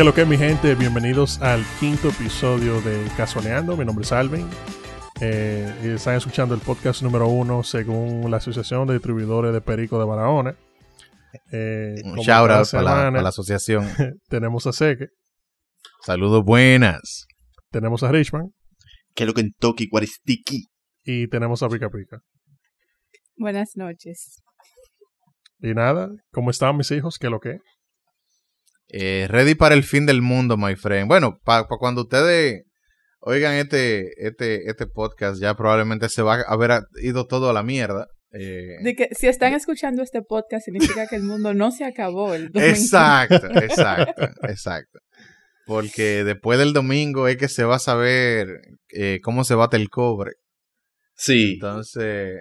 ¿Qué lo que mi gente? Bienvenidos al quinto episodio de Casualeando. Mi nombre es Alvin. Eh, y están escuchando el podcast número uno según la Asociación de Distribuidores de Perico de Barahona. Eh, Un shout out para la, asociación. tenemos a Seque. Saludos buenas. Tenemos a Richman. ¿Qué lo que en Toki Guaristiki? Y tenemos a Pica Pica. Buenas noches. Y nada, ¿cómo están mis hijos? ¿Qué lo que? Eh, ready para el fin del mundo, my friend. Bueno, para cuando ustedes oigan este, este, este podcast, ya probablemente se va a haber ido todo a la mierda. Eh, de que si están escuchando este podcast, significa que el mundo no se acabó el domingo. Exacto, exacto, exacto. Porque después del domingo es que se va a saber eh, cómo se bate el cobre. Sí. Entonces,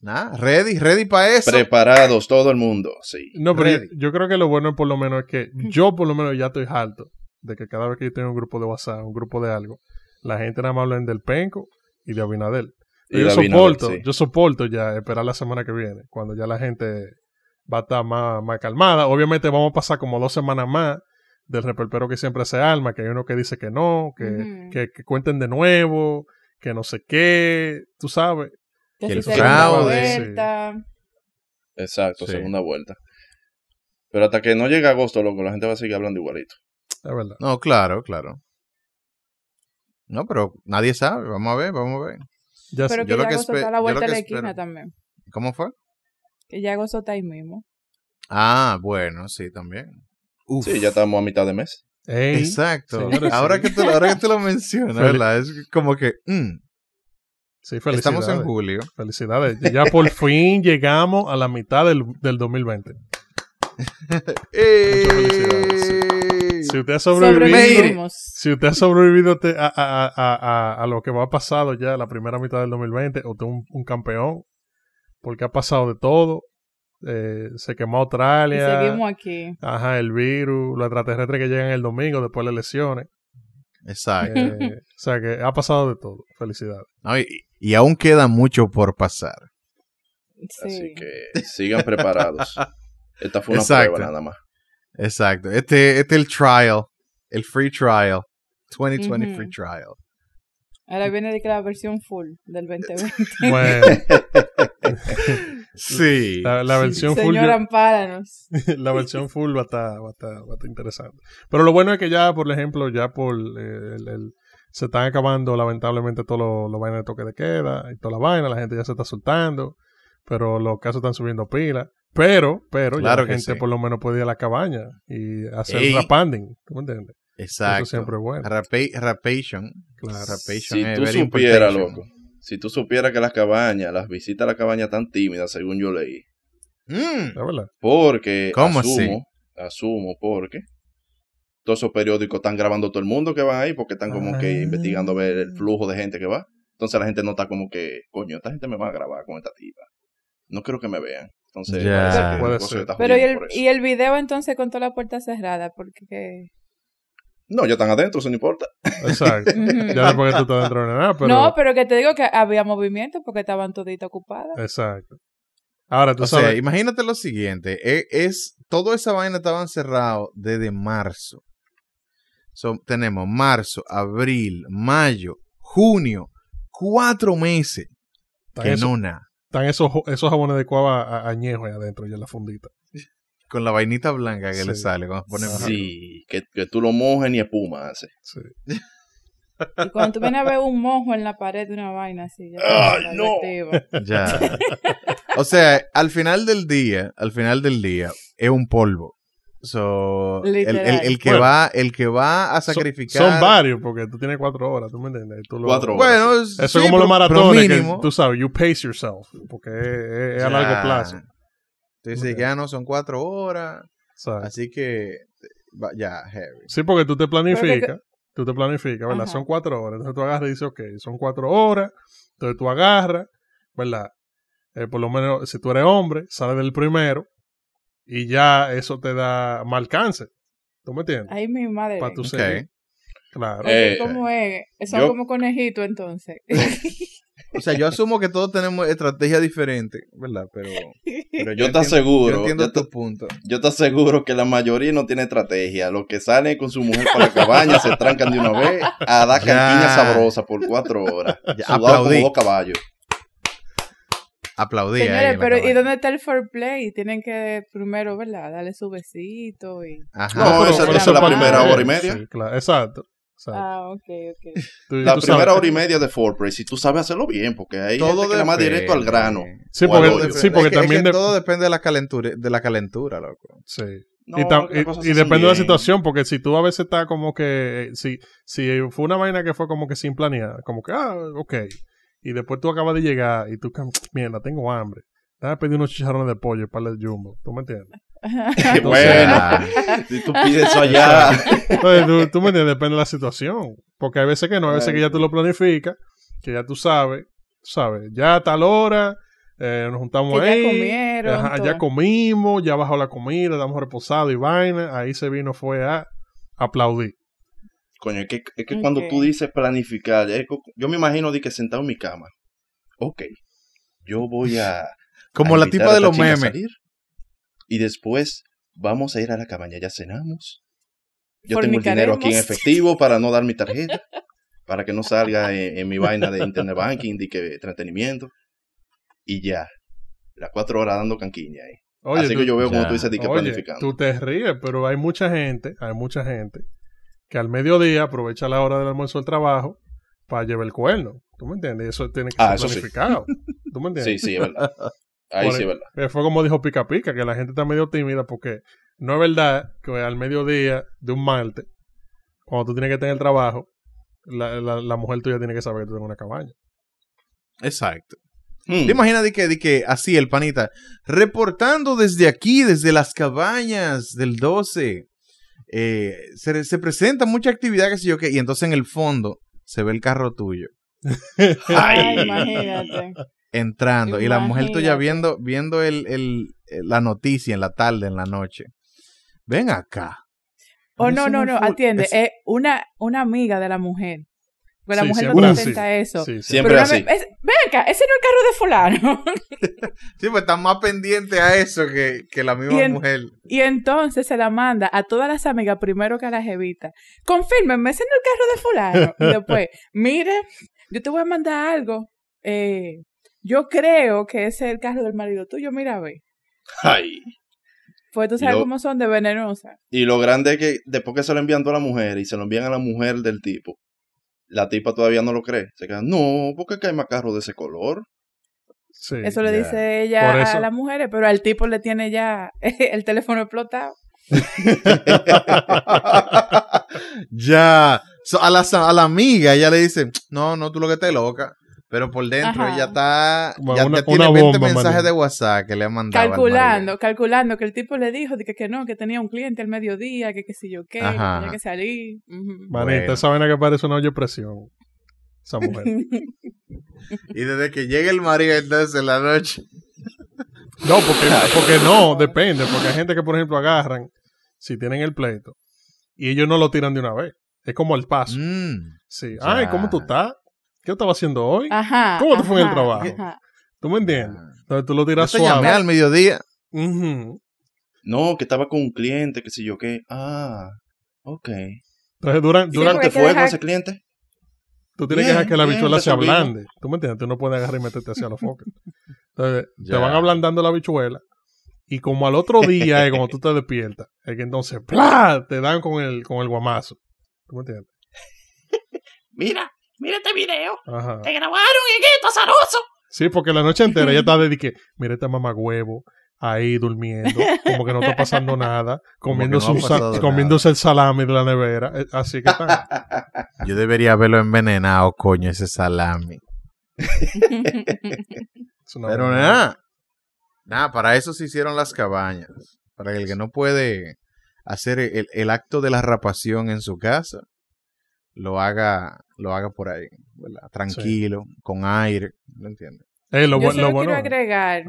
Nada, ready, ready para eso. Preparados todo el mundo, sí. No, pero yo, creo que lo bueno por lo menos es que yo por lo menos ya estoy harto de que cada vez que yo tengo un grupo de WhatsApp, un grupo de algo, la gente nada más habla del Penco y de Abinadel. yo soporto, yo soporto ya esperar la semana que viene, cuando ya la gente va a estar más, más calmada. Obviamente vamos a pasar como dos semanas más del reperpero que siempre se alma, que hay uno que dice que no, que, que, que cuenten de nuevo, que no sé qué, tú sabes. Que, el fraude. Exacto, segunda vuelta. Pero hasta que no llegue agosto, loco, la gente va a seguir hablando igualito. Es verdad. No, claro, claro. No, pero nadie sabe. Vamos a ver, vamos a ver. Ya pero que ya agosto está a la vuelta de la esquina también. ¿Cómo fue? Que ya agosto está ahí mismo. Ah, bueno, sí, también. Sí, ya estamos a mitad de mes. Exacto. ahora, que tú, ahora que tú lo mencionas, ¿verdad? Es como que... Mm, Sí, felicidades. Estamos en julio. Felicidades. Ya por fin llegamos a la mitad del, del 2020. Si usted ha sobrevivido, si usted ha sobrevivido a, a, a, a, lo que va a pasado ya la primera mitad del 2020, usted es un, campeón, porque ha pasado de todo. Eh, se quemó Australia. Y seguimos aquí. Ajá, el virus, los extraterrestres que llegan el domingo después de las elecciones. Exacto. Eh, o sea que ha pasado de todo. Felicidades. y, aún queda mucho por pasar. Así que sigan preparados. Esta fue una prueba nada más. Exacto. Este, este es el trial. El free trial. 2020 free trial. Ahora viene de que la versión full del 2020. Bueno. sí. La, versión full. Señor, ampáranos. la versión full va a, estar, va, a estar, va a estar interesante. Pero lo bueno es que ya, por ejemplo, ya por eh, el, se están acabando lamentablemente todos los lo vainas de toque de queda y toda la vaina. La gente ya se está soltando. Pero los casos están subiendo pila. Pero, pero, ya la gente por lo menos puede ir a la cabaña y hacer Ey. rapanding. ¿Tú me entiendes? Exacto. Eso siempre es bueno. rapation. Claro. si tú supieras, loco. Si tú supieras que las cabañas, las visitas a la cabaña tan tímidas, según yo leí. Mm. Porque ¿Cómo asumo, asumo porque todos esos periódicos están grabando todo el mundo que van ahí porque están como que investigando a ver el flujo de gente que va. Entonces la gente no está como que, coño, esta gente me va a grabar con esta tipa. No creo que me vean. Entonces, yeah. puede ser. Pero ¿y el, y el video entonces con toda la puerta cerrada, porque no, ya están adentro, eso no importa. Exacto. ya no porque tú estás dentro de nada, pero... No, pero que te digo que había movimiento porque estaban toditos ocupadas. Exacto. Ahora tú o sabes... Sea, imagínate lo siguiente. Es, es, Toda esa vaina estaban cerrados desde marzo. So, tenemos marzo, abril, mayo, junio. Cuatro meses. Que eso, no nada. Están esos, esos jabones de cuava añejos ahí adentro, ya en la fundita. Con la vainita blanca que le sale cuando ponen Sí, que, que, tú lo mojes ni espuma hace. Sí. Y cuando tú vienes a ver un mojo en la pared de una vaina así, ya. ¡Ay, no! Ya. o sea, al final del día, al final del día, es un polvo. So, el, el, el, que bueno, va, el que va a sacrificar. Son, son, varios, porque tú tienes cuatro horas, ¿tú me entiendes? Tú lo, cuatro horas. Bueno, eso es como los maratones, que tú sabes, you pace yourself, porque es, es a largo plazo. Entonces okay. ya no son cuatro horas. Así que ya, heavy. Sí, porque tú te planificas. Tú te planificas, ¿verdad? Ajá. Son cuatro horas. Entonces tú agarras y dices, ok, son cuatro horas. Entonces tú agarras, ¿verdad? Eh, por lo menos, si tú eres hombre, sales del primero. Y ya eso te da más alcance. ¿Tú me entiendes? Ay, mi madre. Para tu okay. Claro. Eh, ¿Cómo es? Son yo... como conejitos entonces. O sea, yo asumo que todos tenemos estrategias diferentes, ¿verdad? Pero, pero yo te aseguro. Yo entiendo yo tu te, punto. yo te aseguro que la mayoría no tiene estrategia. Los que salen con su mujer para la cabaña se trancan de una vez a dar Ya. cantiña sabrosa por cuatro horas. Sudado aplaudí. como dos caballos. Aplaudí. Señores, pero ¿y dónde está el foreplay? Tienen que primero, ¿verdad? Darle su besito y... Ajá. No, pero- esa es la primera hora y media. Sí, claro, exacto. Ah, ok, ok. Tú- La tú primera sabes- hora y media de foreplay, si tú sabes hacerlo bien, porque hay Todo gente que más directo al grano. Sí, al porque, sí, porque Es que- es también... que de- todo depende de la calentura, de la calentura, loco. sí. No, y, depende de la situación, porque si tú a veces estás como que, si, si fue una vaina que fue como que sin planear, como que, ah, ok, y después tú acabas de llegar y tú, mierda, tengo hambre, déjame pedir unos chicharrones de pollo y par de jumbo, ¿tú me entiendes? bueno, Ah, si tú pides eso allá. Entonces, tú, tú me entiendes, depende de la situación, porque hay veces que no, hay veces que ya tú lo planificas, que ya tú sabes, tú sabes, ya a tal hora, eh, nos juntamos Que ya ahí, comieron, ajá, ya comimos, ya bajó la comida, damos reposado y vaina, ahí se vino, fue a aplaudir. Coño, es que, es que cuando tú dices planificar, yo me imagino de que sentado en mi cama. Ok, yo voy a. Como la tipa de los memes. y después vamos a ir a la cabaña, ya cenamos. Yo tengo el dinero aquí en efectivo para no dar mi tarjeta, para que no salga en, en mi vaina de internet banking, de que entretenimiento. Y ya, las cuatro horas dando canquiña ahí. Oye, Así tú- que yo veo como tú dices, de que Oye, planificando. tú te ríes, pero hay mucha gente, hay mucha gente que al mediodía aprovecha la hora del almuerzo del trabajo para llevar el cuerno. ¿Tú me entiendes? Y eso tiene que Ah, ser eso sí. planificado. ¿Tú me entiendes? Sí, sí, es verdad. Ahí Por sí, verdad. Fue como dijo Pica Pica, que la gente está medio tímida porque no es verdad que al mediodía de un martes, cuando tú tienes que el trabajo, la, la, la mujer tuya tiene que saber que tú tienes una cabaña. Exacto. Hmm. ¿Te imaginas de que, de que así el panita, reportando desde aquí, desde las cabañas del 12, eh, se, se presenta mucha actividad, que sé yo qué, y entonces en el fondo se ve el carro tuyo Ay, imagínate. Entrando y la mujer tuya viendo, viendo el, el- la noticia en la tarde, en la noche. Ven acá. Oh, no, no, no, atiende. Es una, una amiga de la mujer. Porque la Sí, mujer no te así. presenta eso. Sí, sí. Siempre Pero así. es- ven acá, ese no es el carro de fulano. Sí, pues está más pendiente a eso que, que la misma Y en- mujer. y entonces se la manda a todas las amigas primero que a la jevita. Confírmenme, ese no es el carro de fulano. Y después, mire, yo te voy a mandar algo. Eh, yo creo que ese es el carro del marido tuyo. Mira, ve. Ay. Pues tú sabes Lo- cómo son de venenosa. Y lo grande es que después que se lo envían a la mujer y se lo envían a la mujer del tipo, la tipa todavía no lo cree. Se queda, no, porque acá hay más carros de ese color. Sí. Eso le dice ella eso- a las mujeres, pero al tipo le tiene ya el teléfono explotado. ya. So, a, la, a la amiga ella le dice, no, no, tú lo que estás loca. Pero por dentro Ajá. ella está, Bueno, ya, una- tiene una 20 bomba, mensajes de WhatsApp que le han mandado. al calculando, calculando que el tipo le dijo que, que no, que tenía un cliente al mediodía, que qué sé yo qué, que tenía que salir. Manita, Bueno. esa vaina que parece una olla de presión. Esa mujer. Y desde que llega el marido entonces en la noche. No, porque, porque no, depende. Porque hay gente que, por ejemplo, agarran, si tienen el pleito, y ellos no lo tiran de una vez. Es como el paso. Mm, Sí. Ya. Ay, ¿cómo tú estás? ¿Qué estaba haciendo hoy? Ajá. ¿Cómo te fue en el trabajo? ajá. ¿Tú me entiendes? ya. Entonces tú lo Yo tiras te llamé suave. al mediodía. No, que estaba con un cliente, que sé yo qué. Ah, ok. Entonces duran, Sí, duran, ¿Cómo porque te hay que fue con ese cliente? tú tienes que dejar que la bichuela se ablande. ¿Tú me entiendes? Tú no puedes agarrar y meterte hacia los focos. Entonces te van ablandando la bichuela. Y como al otro día, es como tú te despiertas, es que entonces ¡plá! te dan con el, con el guamazo. ¿Tú me entiendes? Mira, mira este video. Ajá. Te grabaron en esto, azaroso. Sí, porque la noche entera ella está de que, mira este mamagüevo ahí durmiendo, como que no está pasando nada, comiéndose, no pasado comiéndose el salami de la nevera. eh, Así que está. Yo debería haberlo envenenado, coño, ese salami. Es Pero nada. Nada, para eso se hicieron las cabañas. Para que el que no puede hacer el, el acto de la rapación en su casa, lo haga, lo haga por ahí, ¿verdad? Tranquilo, con aire, ¿me entiendes? Eh, lo, Yo solo lo bueno. quiero agregar,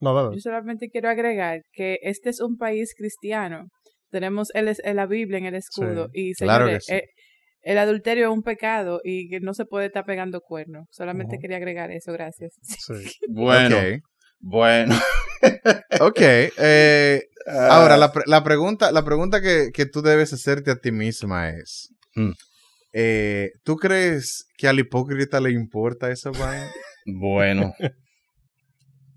No, dale. yo solamente quiero agregar que este es un país cristiano. Tenemos el, es- la Biblia en el escudo. Y señores, eh, el adulterio es un pecado y que no se puede estar pegando cuernos. Solamente quería agregar eso, gracias. Sí. Bueno, bueno. Ok. eh, ahora, la, pre- la pregunta, la pregunta que, que tú debes hacerte a ti misma es: Mm. eh, ¿Tú crees que al hipócrita le importa esa vaina? Bueno,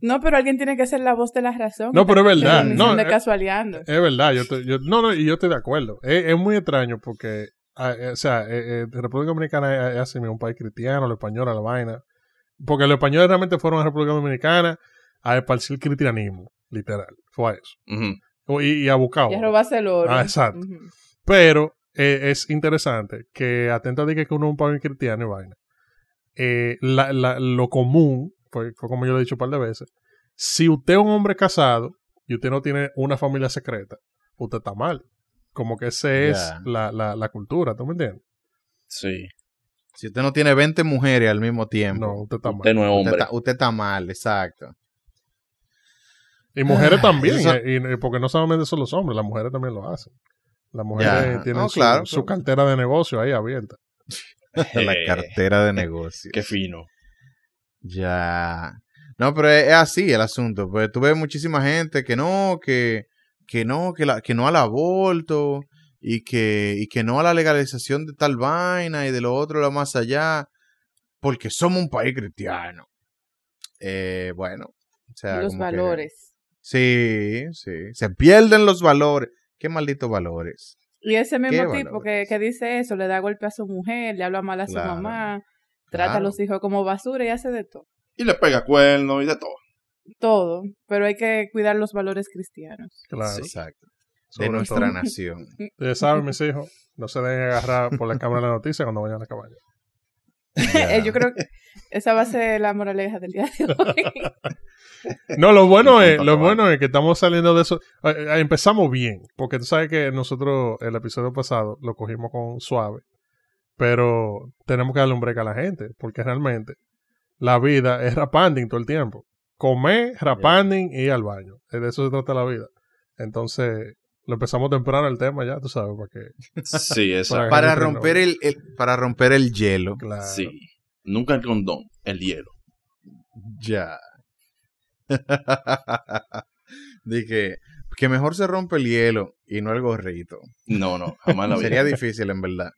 No, pero alguien tiene que ser la voz de la razón. No, pero es verdad. No, No, de eh, casualeando. Es verdad, yo, estoy- yo- no, no, y yo estoy de acuerdo. Es, es muy extraño porque, ah, eh, o sea, eh, eh, República Dominicana es, es así, un país cristiano, los españoles, la vaina. Porque los españoles realmente fueron a República Dominicana a esparcir cristianismo, literal. Fue a eso. Y, y a buscar. Y a robarse el oro. Ah, exacto. Pero eh, es interesante que, atento a que uno es un país cristiano y vaina, eh, la- la- lo común, fue, fue como yo lo he dicho un par de veces, si usted es un hombre casado y usted no tiene una familia secreta, usted está mal. Como que esa es la, la, la cultura, ¿tú me entiendes? sí. Si usted no tiene 20 mujeres al mismo tiempo, No, usted está mal. Usted no es usted, hombre. está, usted está mal, exacto. Y mujeres también, eso- eh, y- y porque no solamente son los hombres, las mujeres también lo hacen. Las mujeres Ya. tienen No, su, claro, su claro. cartera de negocio ahí abierta. La Eh, cartera de negocio. Qué fino. Ya. No, pero es, es así el asunto. Pues tú ves muchísima gente que no, que, que no, que, la, que no al aborto y que, y que no a la legalización de tal vaina y de lo otro, lo más allá, porque somos un país cristiano. Eh, bueno, o sea, Los como que- valores. Sí, sí. Se pierden los valores. Qué malditos valores. Y ese mismo tipo que, que dice eso, le da golpe a su mujer, le habla mal a su Claro, mamá, trata a los hijos como basura y hace de todo. Y le pega cuernos y de todo. Todo. Pero hay que cuidar los valores cristianos. Claro. Exacto. Sobre De nuestra todo. nación. Ustedes saben, mis hijos, no se dejen agarrar por la cámara de la noticia cuando vayan a. Ya. Eh, Yo creo que esa va a ser la moraleja del día de hoy. No, lo bueno es, lo bueno es que estamos saliendo de eso. empezamos bien, porque tú sabes que nosotros el episodio pasado lo cogimos con suave, pero tenemos que darle un break a la gente, porque realmente la vida es rapanding todo el tiempo. Comer, rapanding y ir al baño. De eso se trata la vida. Entonces, lo empezamos temprano el tema ya, tú sabes, para que... Sí, exacto. Para- romper el, el- para romper el hielo. Claro. Sí. Nunca el condón, el hielo. Ya. Dije que mejor se rompe el hielo y no el gorrito. No, no, jamás la vida. Sería difícil, en verdad.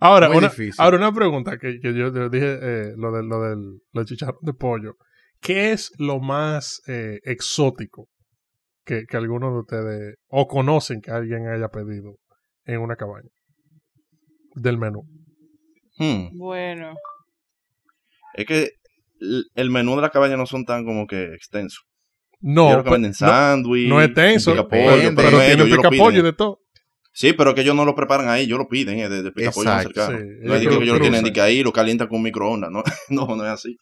Ahora, Muy una, difícil. ahora una pregunta que, que yo, yo dije, eh, lo del, lo del lo chicharrón de pollo. ¿Qué es lo más eh, exótico que, que algunos de ustedes o conocen que alguien haya pedido en una cabaña? Del menú. Hmm. Bueno. Es que el- menú de la cabaña no son tan como que extensos. No, yo creo que pe- venden no, sándwich. no es tenso, picapollo, pero, ellos- tienen ellos lo picapollo y piden. de todo. Sí, pero que ellos no lo preparan ahí, ellos lo piden, eh, de, de picapollo más cercano. sí. No es Ellos que ellos lo tienen de que ahí lo calientan con un microondas, no, no, no es así.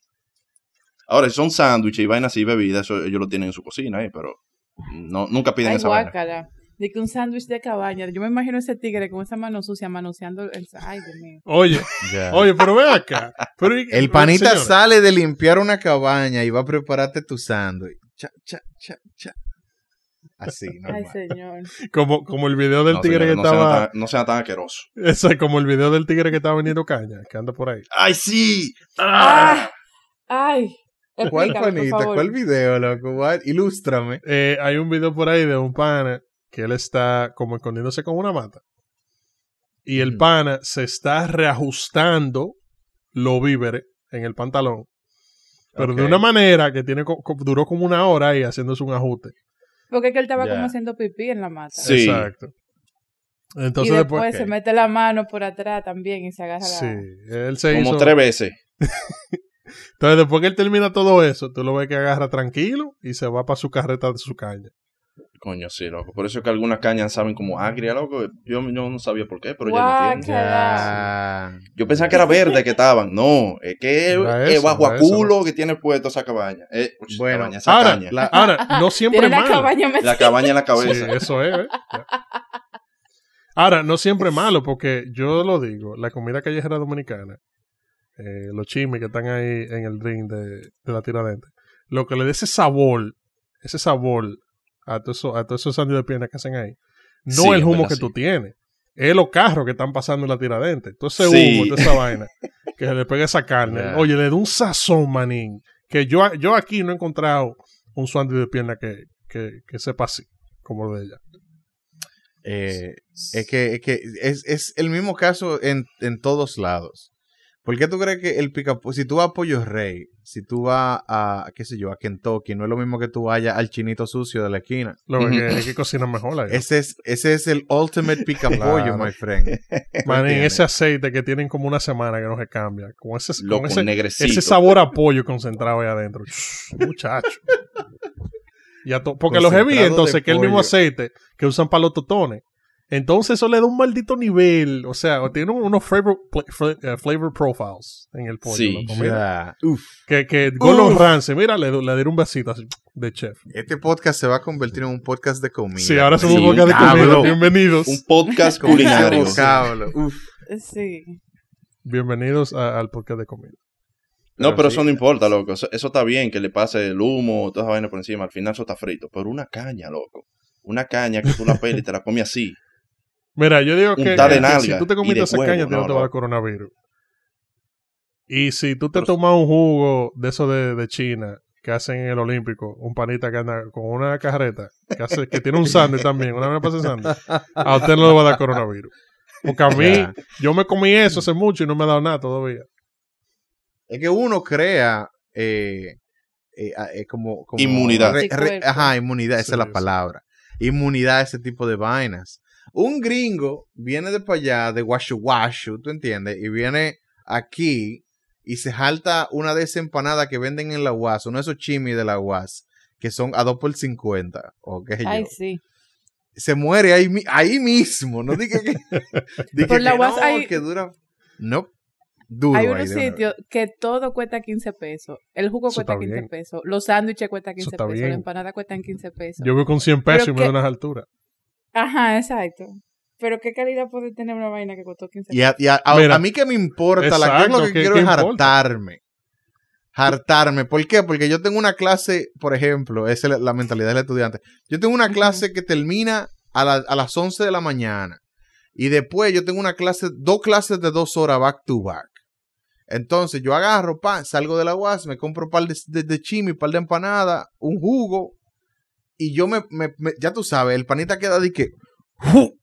Ahora, si son sándwiches y vainas así, bebidas, eso ellos lo tienen en su cocina, eh, pero no, nunca piden Ay, esa vaina. De que un sándwich de cabaña. Yo me imagino ese tigre con esa mano sucia manoseando el... Ay, Dios mío. Oye, oye, pero ve acá. Pero, el panita sale de limpiar una cabaña y va a prepararte tu sándwich. Cha, cha, cha, cha. Así, Ay, normal. señor. Como, como el video del No, tigre que no estaba. tan- no sean tan asquerosos. Ese, como el video del tigre que estaba vendiendo caña, que anda por ahí. ¡Ay, sí! ¡Ah! ¡Ay! ¿Cuál Explícame, panita? ¿Cuál video, loco? What? Ilústrame. Eh, hay un video por ahí de un pana que él está como escondiéndose con una mata. Y el pana se está reajustando los víveres en el pantalón. Pero de una manera que tiene co- co- duró como una hora ahí haciéndose un ajuste. Porque es que él estaba como haciendo pipí en la mata. Sí. Exacto. Entonces y después. después se mete la mano por atrás también y se agarra la... Sí, él se Como hizo. tres veces. Entonces después que él termina todo eso, tú lo ves que agarra tranquilo y se va para su carreta de su caña. Coño, sí, loco. Por eso es que algunas cañas saben como agria, loco. Yo, yo no sabía por qué, pero ya lo entiendo. Ya. Yo pensaba que era verde que estaban. No, es que es, bajo a eso, culo que tiene puesto esa cabaña. Eh, uch, Bueno, cabaña, esa Ahora, caña. la- ahora, no siempre la malo. cabaña metida. La cabaña en la Sí, cabeza. eso es. ¿eh? Ahora, no siempre es malo, porque yo lo digo, la comida callejera dominicana, eh, los chimis que están ahí en el ring de, de la tiradente, lo que le da ese sabor, ese sabor a todos todos esos sándwiches de pierna que hacen ahí, no Sí, el humo verdad, que sí. tú tienes, es los carros que están pasando en la tiradente. Entonces Sí. humo, toda esa vaina. Que se le pegue esa carne. Oye, le da un sazón, manín. Que yo, yo aquí no he encontrado un sándwich de pierna que, que, que sepa así, como el de ella. Eh, es que, es, que es, es el mismo caso en, en todos lados. ¿Por qué tú crees que el pica si tú vas a Pollo Rey, si tú vas a, qué sé yo, a Kentucky, no es lo mismo que tú vayas al chinito sucio de la esquina? Lo que es que cocina mejor ahí. Ese es, ese es el ultimate pica pollo, my friend. Manín, entiendes? ese aceite que tienen como una semana que no se cambia. Con ese, con ese, negrecito. ese sabor a pollo concentrado ahí adentro. Muchacho. Y a to- porque los de entonces, que es el mismo pollo. aceite que usan para los totones. Entonces, eso le da un maldito nivel. O sea, tiene unos flavor, eh, flavor profiles en el pollo. Sí. loco, O mira. sea, uf, que que Gordon. Ramsay, mira, le, le dieron un besito así de chef. este podcast se va a convertir en un podcast de comida. Sí, ahora somos Sí, un podcast de comida. Bienvenidos. Un podcast culinario. Uf. Sí. Bienvenidos a- al podcast de comida. No, Pero pero sí. eso no importa, loco. Eso, eso está bien que le pase el humo, toda esa vaina por encima. Al final eso está frito. Pero una caña, loco. Una caña que tú la pelas y te la comes así. Mira, yo digo que, nalga si tú te comiste de esa huevo, caña, a ti no, no, te va a dar coronavirus. Y si tú te tomas un jugo de eso de, de China que hacen en el Olímpico, un panita que anda con una carreta, que, hace, que tiene un sándwich también, una vez pasa sándwich, a usted no le va a dar coronavirus. Porque a mí, Ya. yo me comí eso hace mucho y no me ha dado nada todavía. Es que uno crea eh, eh, eh, como, como- Inmunidad. re- re- Anticuerpos. ajá, inmunidad, esa es la palabra. Inmunidad a ese tipo de vainas. Un gringo viene de para allá, de Washu Washu, ¿tú entiendes? Y viene aquí y se jalta una de esas empanadas que venden en la UAS, uno de esos chimis de la UAS, que son a 2 por 50, o qué sé yo. Ay, sí. Se muere ahí, ahí mismo, no diga que... diga Por la UAS no, hay- que dura... No, duro Hay unos sitios que todo cuesta 15 pesos. El jugo Eso cuesta está 15 bien. pesos. Los sándwiches cuestan Eso 15 está pesos. bien. La empanada cuestan 15 pesos. Yo voy con 100 pesos y me que- doy unas alturas. Ajá, exacto. Pero qué calidad puede tener una vaina que costó 15 Y a, y a- a- Mira, a mí que me importa, la, lo que ¿qué- quiero es importa? hartarme. Hartarme. ¿Por qué? Porque yo tengo una clase, por ejemplo, esa es la, la mentalidad del estudiante. Yo tengo una clase que termina a, la- a las 11 de la mañana. Y después yo tengo una clase, dos clases de dos horas back to back. Entonces yo agarro, pan, salgo de la UAS, me compro un par de, de, de chimi, un par de empanada, un jugo. Y yo me, me- me- ya tú sabes, el panita queda de que, ¡fu!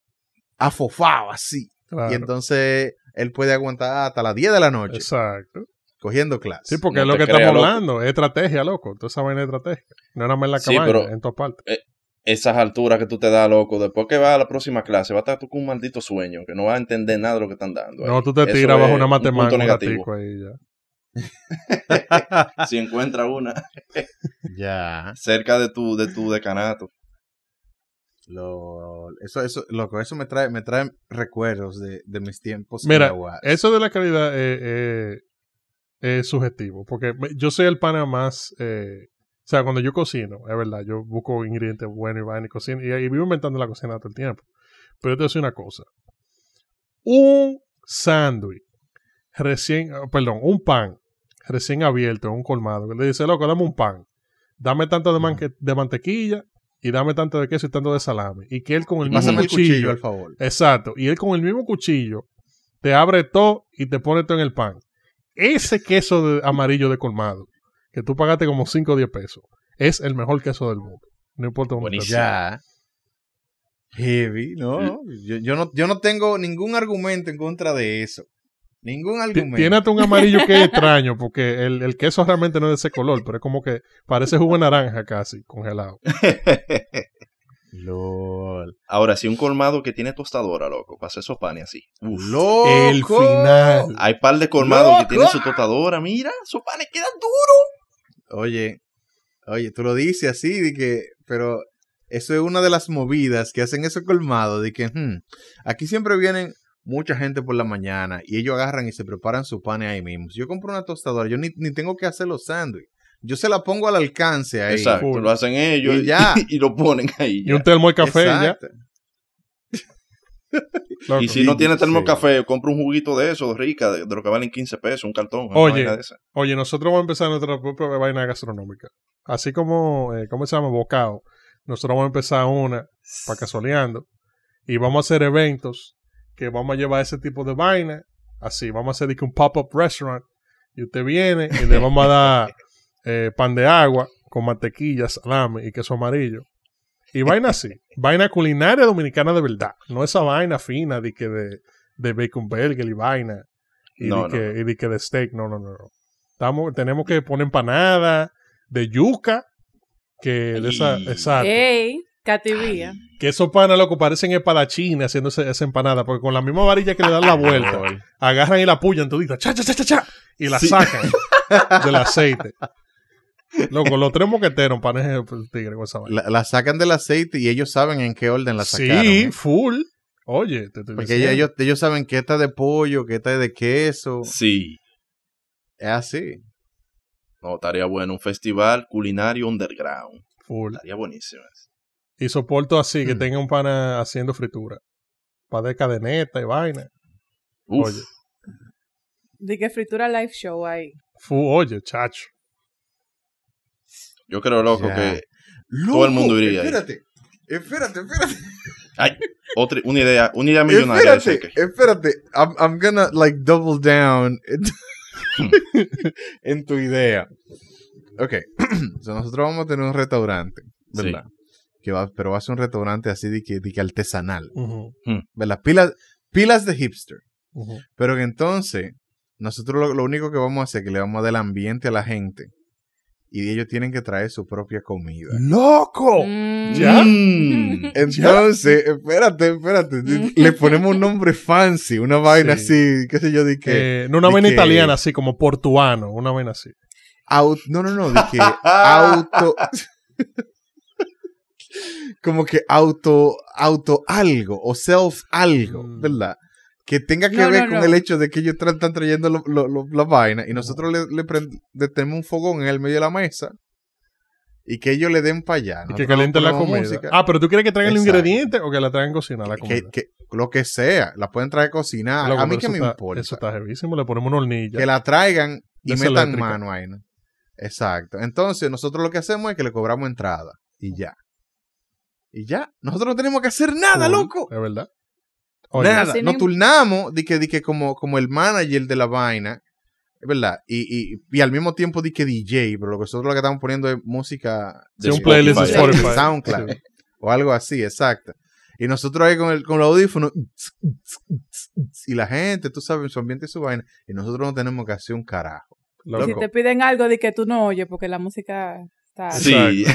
afofado así. Claro. Y entonces él puede aguantar hasta las 10 de la noche Exacto. cogiendo clases. Sí, porque No es lo que creas, estamos loco. hablando. Es estrategia, loco. Toda esa vaina es estrategia. No era más en la Sí, cabaña, pero- en todas partes. Esas alturas que tú te das, loco. Después que vas a la próxima clase, vas a estar tú con un maldito sueño. Que no vas a entender nada de lo que están dando. No, ahí. tú te Eso tiras bajo una un matemática punto un negativo. ratico ahí ya. Si encuentras una Ya. cerca de tu, de tu decanato. Lo, eso, eso, loco, eso me trae, me trae recuerdos de, de mis tiempos Mira, en la UAS. Eso de la calidad eh, eh, es subjetivo. Porque me- yo soy el pana más. eh, o sea, cuando yo cocino, es verdad, yo busco ingredientes buenos y vaina y cocino. Y, y vivo inventando la cocina todo el tiempo. Pero yo te voy a decir una cosa. Un sándwich recién. ah, Perdón, un pan recién abierto en un colmado. Que le dice, loco, dame un pan. Dame tanto de, manque- de mantequilla y dame tanto de queso y tanto de salami. Y que él con el mismo cuchillo cuchillo, al favor. Exacto. Y él con el mismo cuchillo te abre todo y te pone todo en el pan. Ese queso de- amarillo de colmado, que tú pagaste como 5 o 10 pesos, es el mejor queso del mundo. No importa dónde. Ya. Heavy, no. Yo, yo no. yo no tengo ningún argumento en contra de eso. Ningún argumento. Tiene hasta un amarillo que es extraño, porque el, el queso realmente no es de ese color, pero es como que parece jugo de naranja casi, congelado. LOL. Ahora, si un colmado que tiene tostadora, loco, para hacer esos panes así. Uf. ¡Loco! El final. Hay par de colmados que tienen su tostadora. Mira, esos panes quedan duros. Oye, oye, tú lo dices así, de que, pero eso es una de las movidas que hacen eso colmado, de que hmm, aquí siempre vienen mucha gente por la mañana y ellos agarran y se preparan su pan ahí mismo. Si yo compro una tostadora, yo ni, ni tengo que hacer los sándwiches. Yo se la pongo al alcance ahí. Exacto, full. lo hacen ellos Y ya. y lo ponen ahí. Y un termo de café y ya. Loco. Y si no tiene termo Sí. café, compra un juguito de esos, rica, de, de lo que valen 15 pesos, un cartón. Oye. vaina de esa. Oye, nosotros vamos a empezar nuestra propia vaina gastronómica. Así como, eh, ¿cómo se llama? Bocao. Nosotros vamos a empezar una para casualeando. Y vamos a hacer eventos que vamos a llevar ese tipo de vaina. Así, vamos a hacer que un pop-up restaurant. Y usted viene y le vamos a dar eh, pan de agua con mantequilla, salame y queso amarillo. Y vaina así. vaina culinaria dominicana de verdad. No esa vaina fina de que de, de bacon burger y vaina. Y, No, de no, que, y de que de steak. No, no, no. no. Estamos, tenemos que poner empanada de yuca. Que de esa, Ay. exacto. Cativía. Que esos panas, loco, parecen espadachines haciendo esa empanada. Porque con la misma varilla que le dan la vuelta, agarran y la pullan todita. Cha, cha, cha, cha, cha. Y la Sí. sacan del aceite. Loco, los tres moqueteros, panes de tigre con esa vaina. La, la sacan del aceite y ellos saben en qué orden la sacaron. Sí, ¿eh? full. Oye, te estoy Porque diciendo. ellos, ellos saben que esta es de pollo, que esta es de queso. Sí. Es así. No, estaría bueno. Un festival culinario underground. Full. Estaría buenísimo. eso. Y soporto así, que Mm. tenga un pana haciendo fritura. Para de cadeneta y vaina. Uf. Oye. De que fritura live show ahí. Fu, oye, chacho. Yo creo, loco, Ya. que Todo el mundo iría ahí. Espérate, espérate, espérate. Ay, otra, una idea, una idea millonaria. Espérate, espérate. I'm, I'm gonna like double down en, en tu idea. Ok, so nosotros vamos a tener un restaurante, ¿verdad? Que va, pero va a ser un restaurante así de que, de que artesanal, Ujú, ¿verdad? Pilas, pilas de hipster. Pero que entonces, nosotros lo, lo único que vamos a hacer es que le vamos a dar el ambiente a la gente. Y ellos tienen que traer su propia comida. ¡Loco! Mm. ¿Ya? Mm. Entonces, espérate, espérate. Le ponemos un nombre fancy, una vaina Sí. así, qué sé yo, de que. Eh, no una vaina que- italiana así como portuano, una vaina así. au- no, no, no, de que auto. Como que auto, auto algo, o self algo, Mm. ¿verdad? Que tenga que No, ver no, con no. el hecho de que ellos tra- están trayendo lo- lo- lo- la vaina y nosotros le, le, tenemos un fogón en el medio de la mesa y que ellos le den para allá. Y que calienten la comida. música. Ah, pero tú quieres que traigan Exacto. ingredientes o que la traigan cocinar la comida. que, que- lo que sea, la pueden traer cocinar. Loco, a mí que me está- importa. Eso está jevísimo. Le ponemos una hornilla. que la traigan y metan eléctrica. mano ahí. ¿no? Exacto. Entonces, nosotros lo que hacemos es que le cobramos entrada y ya. Y ya. Nosotros no tenemos que hacer nada, loco. Es verdad. Oye, nada. Nos no- turnamos de que, de que como, como el manager de la vaina. Es verdad. Y, y, y al mismo tiempo de que DJ, pero lo que nosotros lo que estamos poniendo es música sí, un playlist de Spotify. SoundCloud. Sí. o algo así, exacto. Y nosotros ahí con el, con el audífono y la gente, tú sabes, su ambiente y su vaina. Y nosotros no tenemos que hacer un carajo. Loco. Si te piden algo de que tú no oyes porque la música Sí.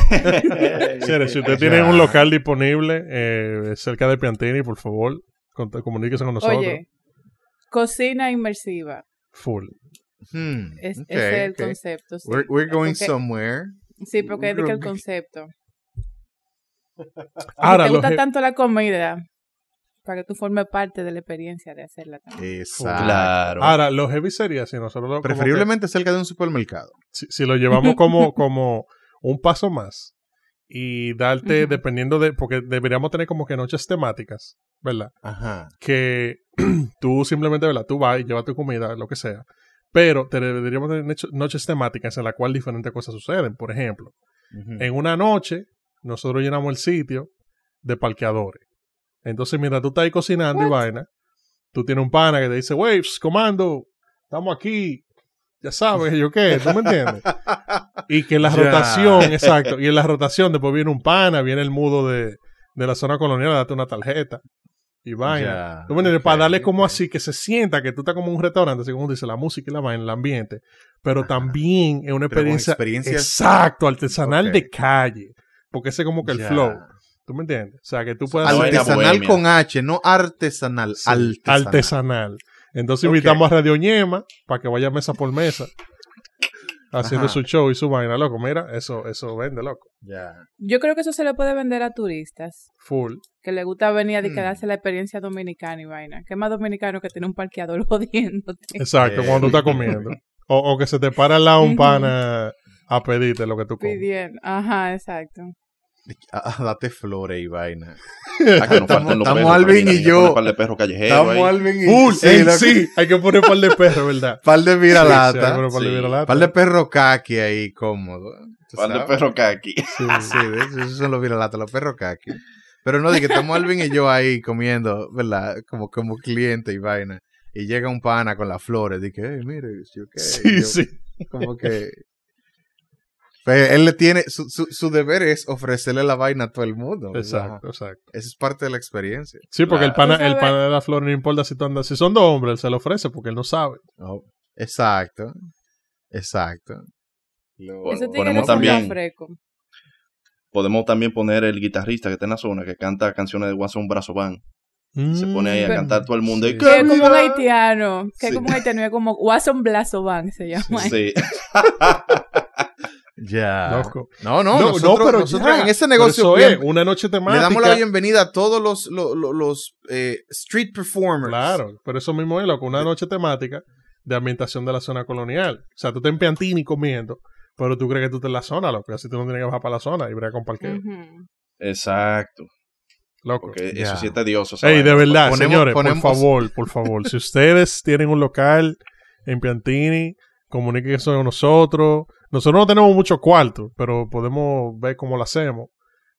Si usted tiene un local disponible eh, cerca de Piantini, por favor, comuníquese con nosotros. Oye, cocina inmersiva. Full. Hmm, Es, ese es el concepto. Sí, We're, we're going Porque- somewhere. sí porque es de que el concepto. Ahora, si te gusta tanto la comida, para que tú formes parte de la experiencia de hacerla también. Exacto. Claro. ahora, los heavy sería si nosotros lo, Preferiblemente cerca de un supermercado. si, si lo llevamos como, como un paso más y darte, dependiendo de, porque deberíamos tener como que noches temáticas, ¿verdad? Ajá. que tú simplemente, ¿verdad? Tú vas y llevas tu comida, lo que sea. Pero te deberíamos tener noche- noches temáticas en las cuales diferentes cosas suceden. Por ejemplo, en una noche, nosotros llenamos el sitio de parqueadores. Entonces, mientras tú estás ahí cocinando y vaina, tú tienes un pana que te dice, Waves, comando, estamos aquí. Ya sabes, yo qué, ¿tú me entiendes? Y que en la rotación, exacto, y en la rotación después viene un pana, viene el mudo de, de la zona colonial, date una tarjeta y vaina. Ya, ¿Tú me entiendes? Para darle como así, que se sienta que tú estás como en un restaurante, así como dice la música y la vaina, el ambiente. Pero también es una experiencia experiencias- exacto, artesanal de calle. Porque ese es como que el flow. ¿Tú me entiendes? O sea, que tú Vaina Artesanal con H, no artesanal. Sí, artesanal. artesanal. Entonces invitamos a Radio Ñema para que vaya mesa por mesa haciendo Ajá. su show y su vaina, loco. Mira, eso, eso vende, loco. Ya. Yo creo que eso se le puede vender a turistas Full. que le gusta venir a Hmm. quedarse la experiencia dominicana y vaina. ¿Qué más dominicano que tiene un parqueador jodiéndote? Exacto, Eh. cuando tú estás comiendo. O, o que se te para al lado un pana a pedirte lo que tú comes. Pidiendo. Ajá, exacto. Ah, date flores y vaina. Ah, los estamos perros, Alvin y yo. poner un par de perros callejeros Estamos ahí. Alvin y Full, sí, sí. Hay que poner un par de perros, ¿verdad? Par de Sí, viralata. sí, par de Sí. viralata. par de perros kaki ahí cómodo. ¿tú Par de perros caqui. Sí. Sí, de hecho, esos son los viralatas, los perros kaki. Pero no, de que estamos Alvin y yo ahí comiendo, ¿verdad? Como, como cliente y vaina. Y llega un pana con las flores. Dice, hey, mire, ¿sí, okay? Sí, Yo, sí. Como que. Pues él le tiene. Su, su, su deber es ofrecerle la vaina a todo el mundo. ¿verdad? Exacto, exacto. Eso es parte de la experiencia. Sí, porque el pana, Tú el pana de la flor no importa si tú andas. Si son dos hombres, él se lo ofrece porque él no sabe. Oh, Exacto. Exacto. Tigre ponemos también-. Podemos también poner el guitarrista que está en la zona, que canta canciones de Guasón Brazo Band. Se pone ahí a Pero- cantar todo el mundo. y, Sí. Que es como un haitiano. Que es Sí. como un haitiano. Es como Watson Blasovan se llama. Sí. Ya. Loco. No, no, nosotros, nosotros ya. en ese Pero negocio bien- es, una noche le temática. damos la bienvenida a todos los, los, los, los, eh, street performers. Claro, pero eso mismo es loco, una noche temática de ambientación de la zona colonial. O sea, tú te en Piantini comiendo, pero tú crees que tú estás en la zona, loco. Así tú no tienes que bajar para la zona y bregar con parqueo. Exacto. Loco. Porque eso sí es tedioso. esa Ey, de verdad, Ponemos- señores, ponemos- por favor, por favor, si ustedes tienen un local en Piantini, comuníquense con nosotros. Nosotros no tenemos mucho cuarto, pero podemos ver cómo lo hacemos,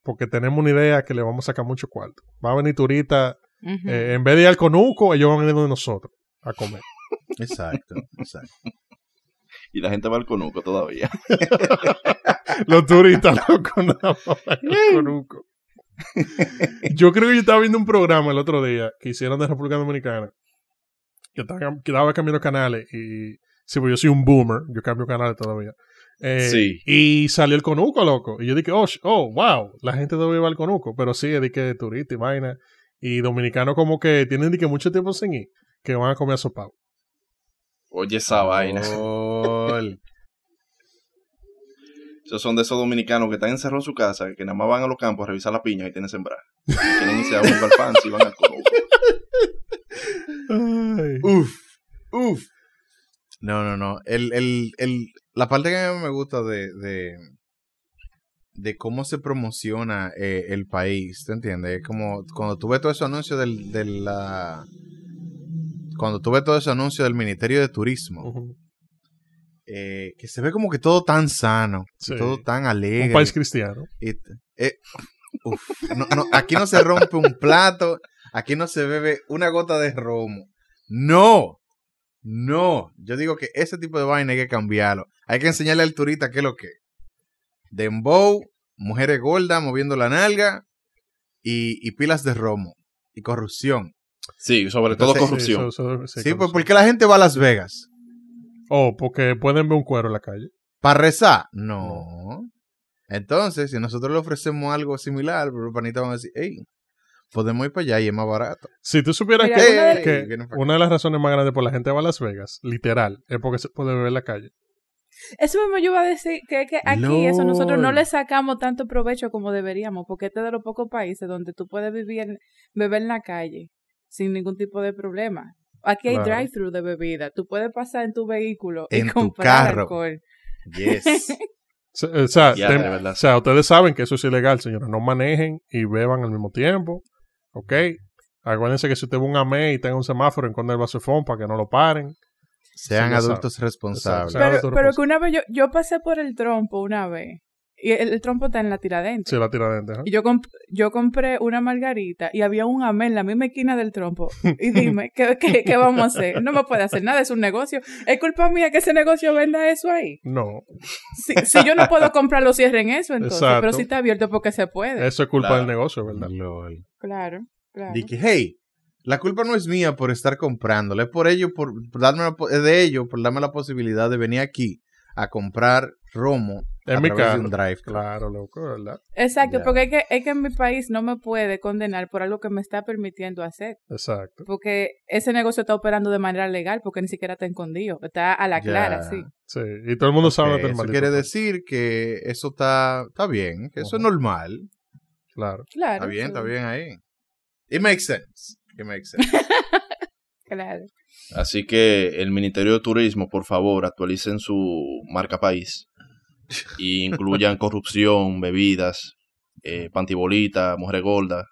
porque tenemos una idea que le vamos a sacar mucho cuarto. Va a venir turista, eh, en vez de ir al Conuco, ellos van a venir de nosotros a comer. Exacto, exacto. Y la gente va al conuco todavía. Los turistas, loco, nada más van al Conuco. Yo creo que yo estaba viendo un programa el otro día que hicieron de República Dominicana. Que estaba, que estaba cambiando canales y... Sí, pues yo soy un boomer. Yo cambio canales todavía. Eh, Sí. Y salió el Conuco, loco. Y yo dije, oh, oh wow, la gente todavía va al Conuco. Pero sí, es de que turista y vaina. Y dominicanos como que tienen de que mucho tiempo sin ir, que van a comer sopao. Oye, esa vaina. Esos son de esos dominicanos que están encerrados en su casa, que nada más van a los campos a revisar las piñas y tienen sembrar. Y quieren irse a un galpán si van al conuco. Ay. Uf, uf. No, no, no. El, el, el, la parte que a mí me gusta de, de, de cómo se promociona eh, el país, ¿te entiendes? Es como cuando tú ves todo ese anuncio del, de la... Cuando tú ves todo ese anuncio del Ministerio de Turismo, eh, que se ve como que todo tan sano, Sí. todo tan alegre. Un país cristiano. Y eh, uf, no, no, aquí no se rompe un plato, aquí no se bebe una gota de romo. No, no. Yo digo que ese tipo de vaina hay que cambiarlo. Hay que enseñarle al turista qué es lo que. es. Dembow, mujeres gordas moviendo la nalga y, y pilas de romo y corrupción. Sí, sobre todo corrupción. Sí, pues corrupción. ¿por qué la gente va a Las Vegas? Oh, porque pueden ver un cuero en la calle. ¿Para rezar? No. Entonces, si nosotros le ofrecemos algo similar, los panitas van a decir, hey, podemos ir para allá y es más barato. Si tú supieras Mira, que, una de- que Vienen para una de las razones más grandes por la gente va a Las Vegas, literal, es porque se puede beber en la calle. Eso mismo yo iba a decir que, que aquí eso nosotros no le sacamos tanto provecho como deberíamos, porque este es de los pocos países donde tú puedes vivir, en- beber en la calle sin ningún tipo de problema. Aquí hay Claro. drive-thru de bebida. Tú puedes pasar en tu vehículo En y tu comprar carro. alcohol. Yes. O sea, o sea, ustedes saben que eso es ilegal, señores. No manejen y beban al mismo tiempo. ¿Ok? Acuérdense que si usted va un AME y tenga un semáforo en contra del vasofón para que no lo paren. Sean Sí, adultos responsables. Pero, pero que una vez yo, yo pasé por el trompo una vez. Y el, el trompo está en la tiradentes. Sí, la tiradente. ¿eh? Y yo, comp- yo compré una margarita y había un amén en la misma esquina del trompo. Y dime, ¿qué, qué, qué vamos a hacer? No me puede hacer nada, es un negocio. Es culpa mía que ese negocio venda eso ahí. No, Si, si yo no puedo comprarlo, cierren eso entonces. Exacto. Pero si está abierto porque se puede. eso es culpa Claro. del negocio, ¿verdad? Lol. Claro, claro. Di que, hey, la culpa no es mía por estar comprándolo, es por ello, por, por darme la de ellos, por darme la posibilidad de venir aquí a comprar romo En a mi través de un drive. Claro, loco, ¿verdad? Exacto, porque es que, es que en mi país no me puede condenar por algo que me está permitiendo hacer. Exacto. Porque ese negocio está operando de manera legal porque ni siquiera está escondido. Está a la clara, sí. Sí, y todo el mundo sabe Ok, del eso quiere decir que eso está, está bien, que eso es normal. Claro. Claro. Está bien, sí. está bien ahí. It makes sense. It makes sense. Claro. Así que el Ministerio de Turismo, por favor, actualicen su marca país y incluyan corrupción, bebidas, eh, pantibolita, mujeres gordas,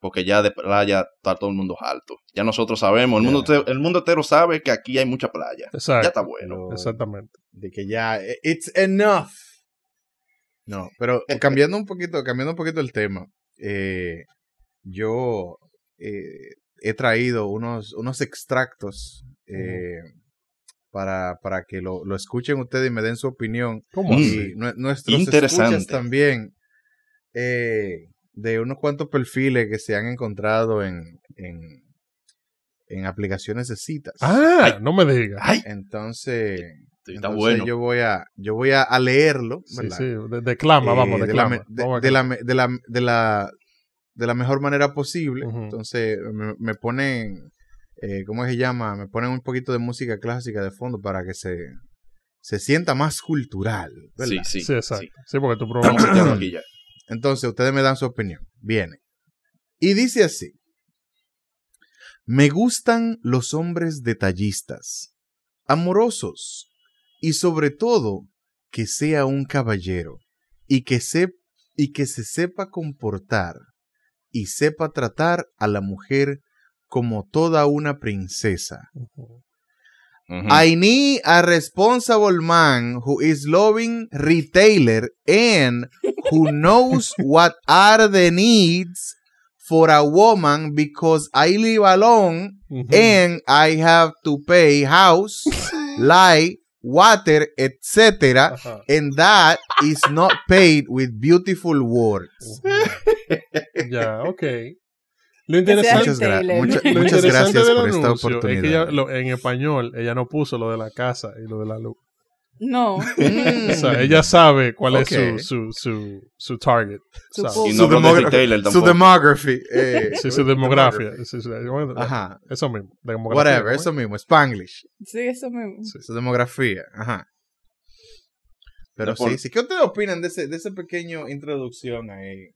porque ya de playa está todo el mundo alto. Ya nosotros sabemos, el mundo, te- el mundo entero sabe que aquí hay mucha playa. Exacto. Ya está bueno. Exactamente. de que ya eh, it's enough. No, pero cambiando un poquito, cambiando un poquito el tema, eh, yo eh, he traído unos, unos extractos eh, para, para que lo, lo escuchen ustedes y me den su opinión. ¿Cómo Y nuestros Interesante. escuchas también eh, de unos cuantos perfiles que se han encontrado en, en, en aplicaciones de citas. Ah, no me digas. Entonces, está entonces bueno. yo voy a yo voy a, a leerlo, Sí, ¿verdad? sí, de- declama, Eh, vamos, de, la, declama. de- Vamos la, de, la, de, la, de la mejor manera posible. Entonces me, me ponen, eh, ¿cómo se llama? Me ponen un poquito de música clásica de fondo para que se, se sienta más cultural. ¿verdad? Sí, sí. Sí, exacto. sí. Sí, porque tu programa. seteando aquí ya. Entonces ustedes me dan su opinión. Viene. Y dice así. Me gustan los hombres detallistas, amorosos y sobre todo que sea un caballero y que, se, y que se sepa comportar y sepa tratar a la mujer como toda una princesa. I need a responsible man who is loving retailer and who knows what are the needs for a woman because I live alone and I have to pay house, light, water, etc. And that is not paid with beautiful words. Ya, ok. Lo interesante, Muchas, gra- mucha- lo muchas interesante gracias del por esta oportunidad. Es que ella, lo- en español, ella no puso lo de la casa y lo de la luz. No. Mm. O sea, ella sabe cuál Ok. es su, su, su, su target. Su. Y no su demography. eh, Sí, su demografía. Ajá. Eso mismo. demografía, Whatever, ¿no? eso mismo, Spanglish. Sí, eso mismo. Sí. Su demografía. Ajá. Pero por- sí, sí. ¿Qué ustedes opinan de ese, de esa pequeña introducción ahí?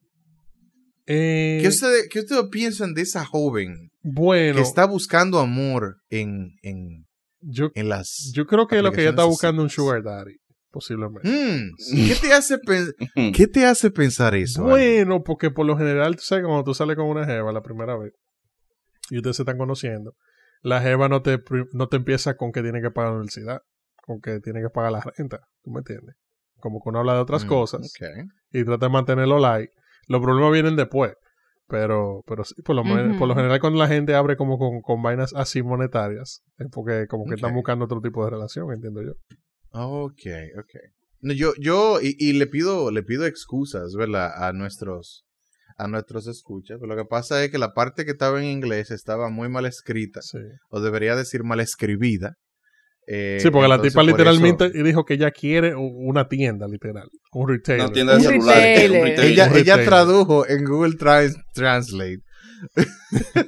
Eh, ¿Qué ustedes, qué ustedes piensan de esa joven bueno, que está buscando amor en, en, yo, en las... yo creo que lo que ella está buscando es un sugar daddy. Posiblemente. Mm, ¿qué, te hace ¿Qué te hace pensar eso? Bueno, porque por lo general, tú sabes, cuando tú sales con una jeva la primera vez y ustedes se están conociendo, la jeva no te, no te empieza con que tiene que pagar la universidad, con que tiene que pagar la renta, ¿tú me entiendes? Como que uno habla de otras Mm, cosas y trata de mantenerlo light. Los problemas vienen después, pero pero sí, por lo, Ujú. por lo general cuando la gente abre como con, con vainas así monetarias, es porque como que están buscando otro tipo de relación, entiendo yo. Ok, ok. No, yo, yo, y, y le pido, le pido excusas, ¿verdad? A nuestros, a nuestros escuchas. Pero lo que pasa es que la parte que estaba en inglés estaba muy mal escrita, Sí, o debería decir mal escribida. Eh, sí porque la tipa por literalmente eso- dijo que ella quiere una tienda, literal, un retailer. Una tienda de celulares. un retailer. ella, un ella retailer. tradujo en Google Trans- Translate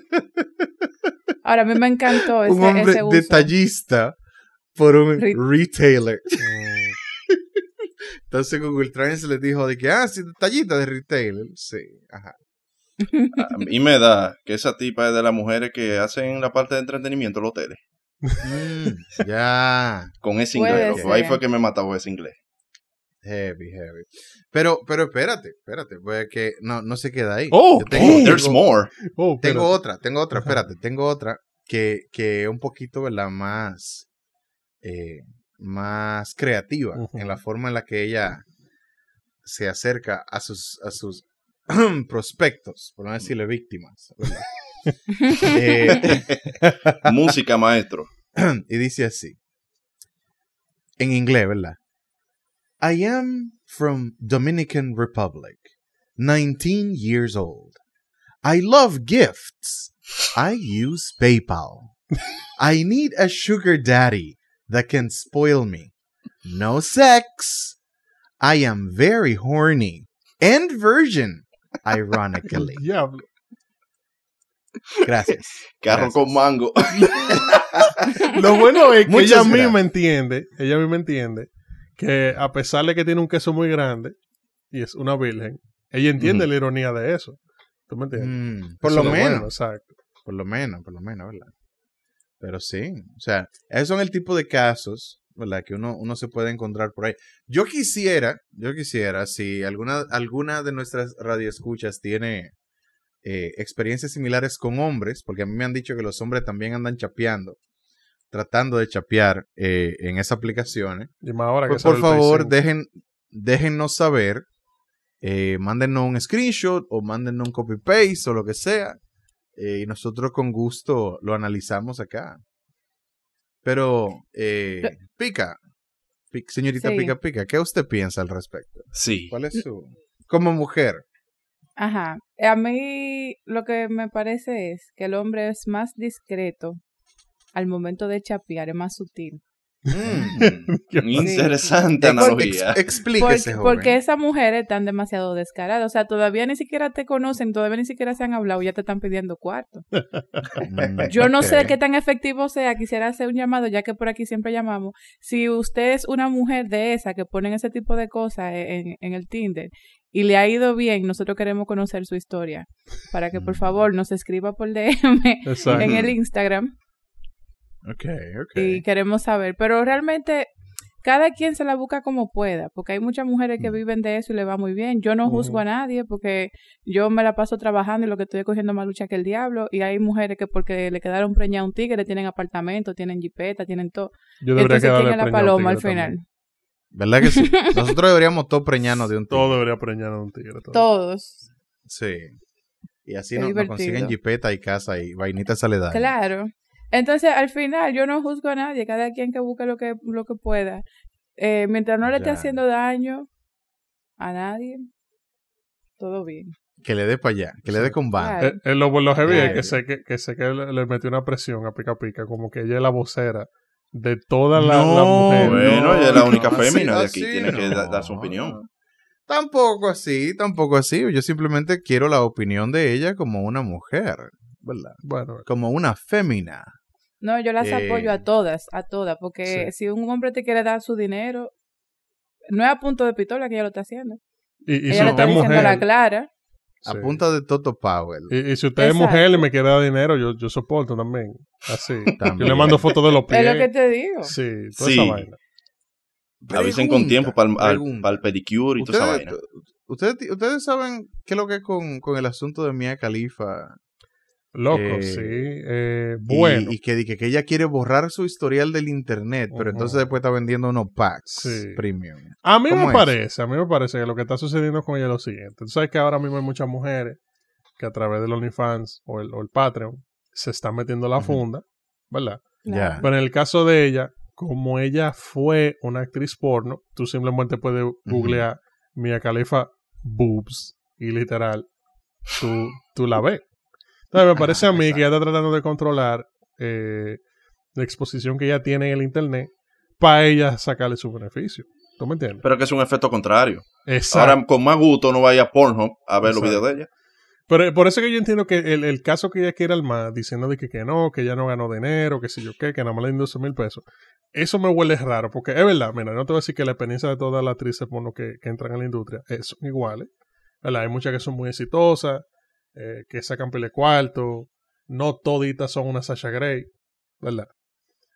Ahora, a mí me encantó ese, un hombre ese uso. detallista por un Re- retailer. Mm, Entonces Google Translate dijo de que, ah, sí, detallista de retailer. Sí, ajá. A mí me da que esa tipa es de las mujeres que hacen la parte de entretenimiento en los hoteles. Mm, ya. Con ese inglés. loco. Ahí fue que me mató ese inglés. Heavy, heavy. Pero, pero espérate, espérate, pues que no, no se queda ahí. Oh, Yo tengo, oh, There's tengo- more. oh, tengo otra, tengo otra, espérate, tengo otra que, que es un poquito, ¿verdad? Más, eh, más creativa en la forma en la que ella se acerca a sus, a sus prospectos, por no decirle víctimas. ¿Verdad? Eh, Música, maestro. y dice así. En inglés, ¿verdad? I am from Dominican Republic, 19 years old. I love gifts. I use PayPal. I need a sugar daddy that can spoil me. No sex. I am very horny and virgin, ironically. Diablo. Gracias. Carro Gracias. con mango. Lo bueno es que Muchas ella gracias. misma entiende, ella misma entiende que a pesar de que tiene un queso muy grande y es una virgen, ella entiende la ironía de eso. ¿Tú me entiendes? Mm, por lo menos. bueno, exacto. Por lo menos, por lo menos, ¿verdad? Pero sí, o sea, esos son el tipo de casos, ¿verdad? Que uno, uno se puede encontrar por ahí. Yo quisiera, yo quisiera, si alguna, alguna de nuestras radioescuchas tiene eh, experiencias similares con hombres, porque a mí me han dicho que los hombres también andan chapeando, tratando de chapear eh, en esas aplicaciones, Y más ahora que pues por favor, 5. dejen, déjennos saber eh, mándenos un screenshot o mándenos un copy-paste o lo que sea. eh, y nosotros con gusto lo analizamos acá. Pero, eh, Pica, Pi- señorita Sí. Pica Pica, ¿qué usted piensa al respecto? Sí. ¿Cuál es su... Como mujer. Ajá. A mí lo que me parece es que el hombre es más discreto al momento de chapear, es más sutil. Mm. Interesante analogía. ex- explíquese, Porque, joven. porque esas mujeres están demasiado descaradas. O sea, todavía ni siquiera te conocen, todavía ni siquiera se han hablado, ya te están pidiendo cuarto. Mm, Yo no sé qué tan efectivo sea. Quisiera hacer un llamado, ya que por aquí siempre llamamos. Si usted es una mujer de esa que ponen ese tipo de cosas en, en el Tinder y le ha ido bien, nosotros queremos conocer su historia. Para que por Mm. favor nos escriba por DM Exacto. en el Instagram Ok, ok. y queremos saber. Pero realmente cada quien se la busca como pueda, porque hay muchas mujeres que Mm. viven de eso y le va muy bien. Yo no juzgo a nadie porque yo me la paso trabajando y lo que estoy es cogiendo más lucha que el diablo. Y hay mujeres que porque le quedaron preñadas a un tigre tienen apartamento, tienen jipeta, tienen todo. Yo debería Entonces, ¿quién es la paloma al final? también. ¿Verdad que sí? Nosotros deberíamos todos preñarnos de un tigre. Todo debería preñar a un tigre. todo. Todos. Sí. Y así nos, consiguen jipeta y casa y vainita saledad. Claro. Entonces, al final, yo no juzgo a nadie, cada quien que busque lo que, lo que pueda. Eh, mientras no le esté haciendo daño a nadie, todo bien. Que le dé para allá, que le dé con. Claro. Eh, eh, lo, lo heavy es que sé que, que sé que le, le metió una presión a Pica Pica, como que ella es la vocera de todas las No, mujeres. Bueno, ella es la única así- fémina de así aquí, tiene que no. dar su opinión. Tampoco así, tampoco así. Yo simplemente quiero la opinión de ella como una mujer, ¿verdad? Bueno, Como una fémina. No, yo las Eh, apoyo a todas, a todas, porque si un hombre te quiere dar su dinero, no es a punto de pistola que ella lo está haciendo. y, y si ella le usted está es diciendo a la clara. A sí. punta de Toto Powell. y, y si usted es mujer y me quiere dar dinero, yo, yo soporto también. Así. Yo También. le mando fotos de los pies. Es lo que te digo. Sí, toda Sí. esa vaina. Avisen con tiempo para el, pregunta. pedicure y toda esa vaina. ustedes, ustedes saben qué es lo que es con, con el asunto de Mia Khalifa. Loco, Eh, sí. Eh, Y- bueno. Y, que, que, que ella quiere borrar su historial del internet, pero entonces después está vendiendo unos packs Sí. premium. A mí ¿Cómo me es? parece, a mí me parece que lo que está sucediendo con ella es lo siguiente. Tú sabes que ahora mismo hay muchas mujeres que a través del OnlyFans o el, o el Patreon se están metiendo la funda, ¿verdad? Ya. Pero en el caso de ella, como ella fue una actriz porno, tú simplemente puedes googlear Mia Khalifa boobs y literal, tú, tú la ves. Entonces me parece a mí que ella está tratando de controlar eh, la exposición que ella tiene en el internet para ella sacarle su beneficio. ¿Tú me entiendes? Pero que es un efecto contrario. Exacto. Ahora, con más gusto, no vaya a Pornhub a ver los videos de ella. Pero por eso que yo entiendo que el, el caso que ella quiere armar, diciendo de que, que no, que ella no ganó dinero, que si yo qué, que nada más le dio 12 mil pesos, eso me huele raro, porque es verdad, mira, no te voy a decir que la experiencia de todas las actrices porno que, que entran en la industria eh, son iguales, ¿verdad? Hay muchas que son muy exitosas, eh, que sacan pele cuarto, no toditas son una Sasha Grey, ¿verdad?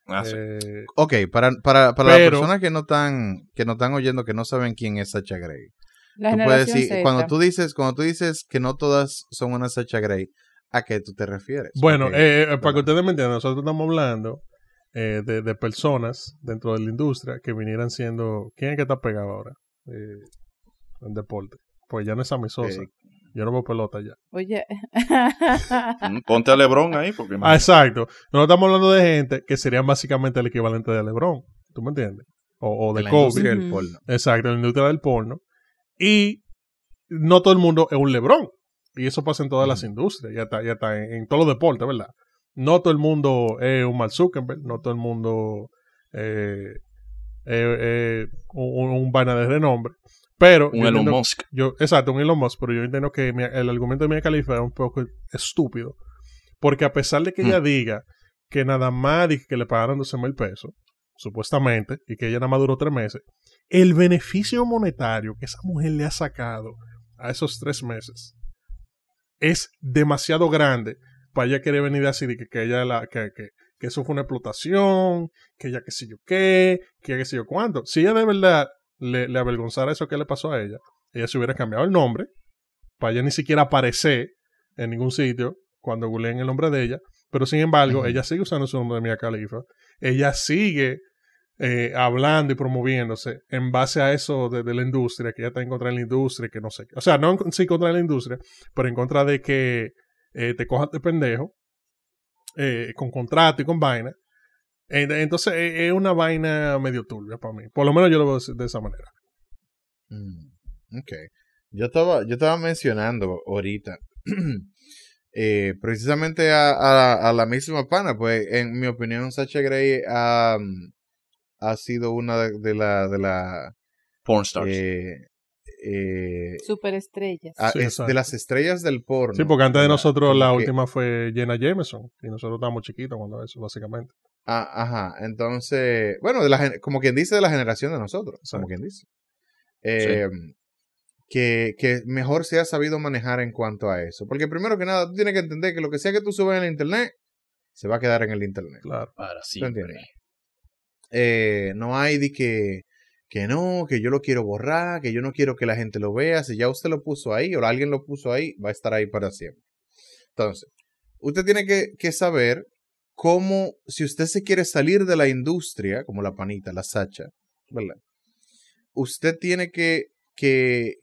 Ah, sí. Eh, Ok, para, para, para las personas que no están, que no están oyendo, que no saben quién es Sacha Grey. La Tú puedes decir, Z. cuando tú dices, cuando tú dices que no todas son una Sacha Grey, ¿a qué tú te refieres? Bueno, Porque- eh, eh, para que ustedes me entiendan, nosotros estamos hablando eh, de, de personas dentro de la industria que vinieran siendo. ¿Quién es que está pegado ahora? Eh, en deporte. Pues ya no es Sammy Sosa. Eh, Yo no veo pelota ya. Oye, Mm, Ponte a Lebron ahí, porque Ah, exacto. Nosotros estamos hablando de gente que serían básicamente el equivalente de LeBron. ¿Tú me entiendes? O, o de Kobe. industria del porno. Exacto, en la industria del porno. Y no todo el mundo es un LeBron. Y eso pasa en todas las industrias, ya está, ya está en, en todos los deportes, ¿verdad? No todo el mundo es un Mark Zuckerberg, no todo el mundo eh, es es un, un vaina de renombre. Pero Un yo Elon entiendo- Musk. yo, exacto, un Elon Musk, pero yo entiendo que mi- el argumento de Mia Khalifa es un poco estúpido. Porque a pesar de que ella diga que nada más y que le pagaron 12 mil pesos, supuestamente, y que ella nada más duró tres meses, el beneficio monetario que esa mujer le ha sacado a esos tres meses es demasiado grande para ella querer venir así de que, que ella la, que, que, que eso fue una explotación, que ella qué sé yo qué, que ella qué sé yo cuánto. Si ella de verdad le, le avergonzara eso que le pasó a ella, ella se hubiera cambiado el nombre para ella ni siquiera aparecer en ningún sitio cuando googleen el nombre de ella. Pero sin embargo, ella sigue usando su nombre de Mia Khalifa. Ella sigue eh, hablando y promoviéndose en base a eso de, de, la industria, que ya está en contra de la industria, que no sé. O sea, no en, sí contra la industria, pero en contra de que eh, te cojas de pendejo, eh, con contrato y con vaina. Entonces es una vaina medio turbia para mí. Por lo menos yo lo veo de esa manera. Mm, ok. Yo estaba, yo estaba mencionando ahorita eh, precisamente a, a, a, la misma pana, pues en mi opinión Sacha Grey ha, ha sido una de, de la... De la Porn stars. Eh, eh, Superestrellas. a- es de las estrellas del porno. Sí, porque antes de nosotros la que- última fue Jenna Jameson y nosotros estábamos chiquitos cuando eso, básicamente. Ah, ajá, entonces, bueno, de la, gen- como quien dice de la generación de nosotros, como quien dice. Eh, que, que mejor se ha sabido manejar en cuanto a eso. Porque primero que nada, tú tienes que entender que lo que sea que tú subas en el internet, se va a quedar en el internet. Claro. Para ¿Tú siempre. entiendes? Eh, no hay de que, que no, que yo lo quiero borrar, que yo no quiero que la gente lo vea. Si ya usted lo puso ahí o alguien lo puso ahí, va a estar ahí para siempre. Entonces, usted tiene que, que saber cómo, si usted se quiere salir de la industria, como la panita, la sacha, ¿verdad? Usted tiene que, que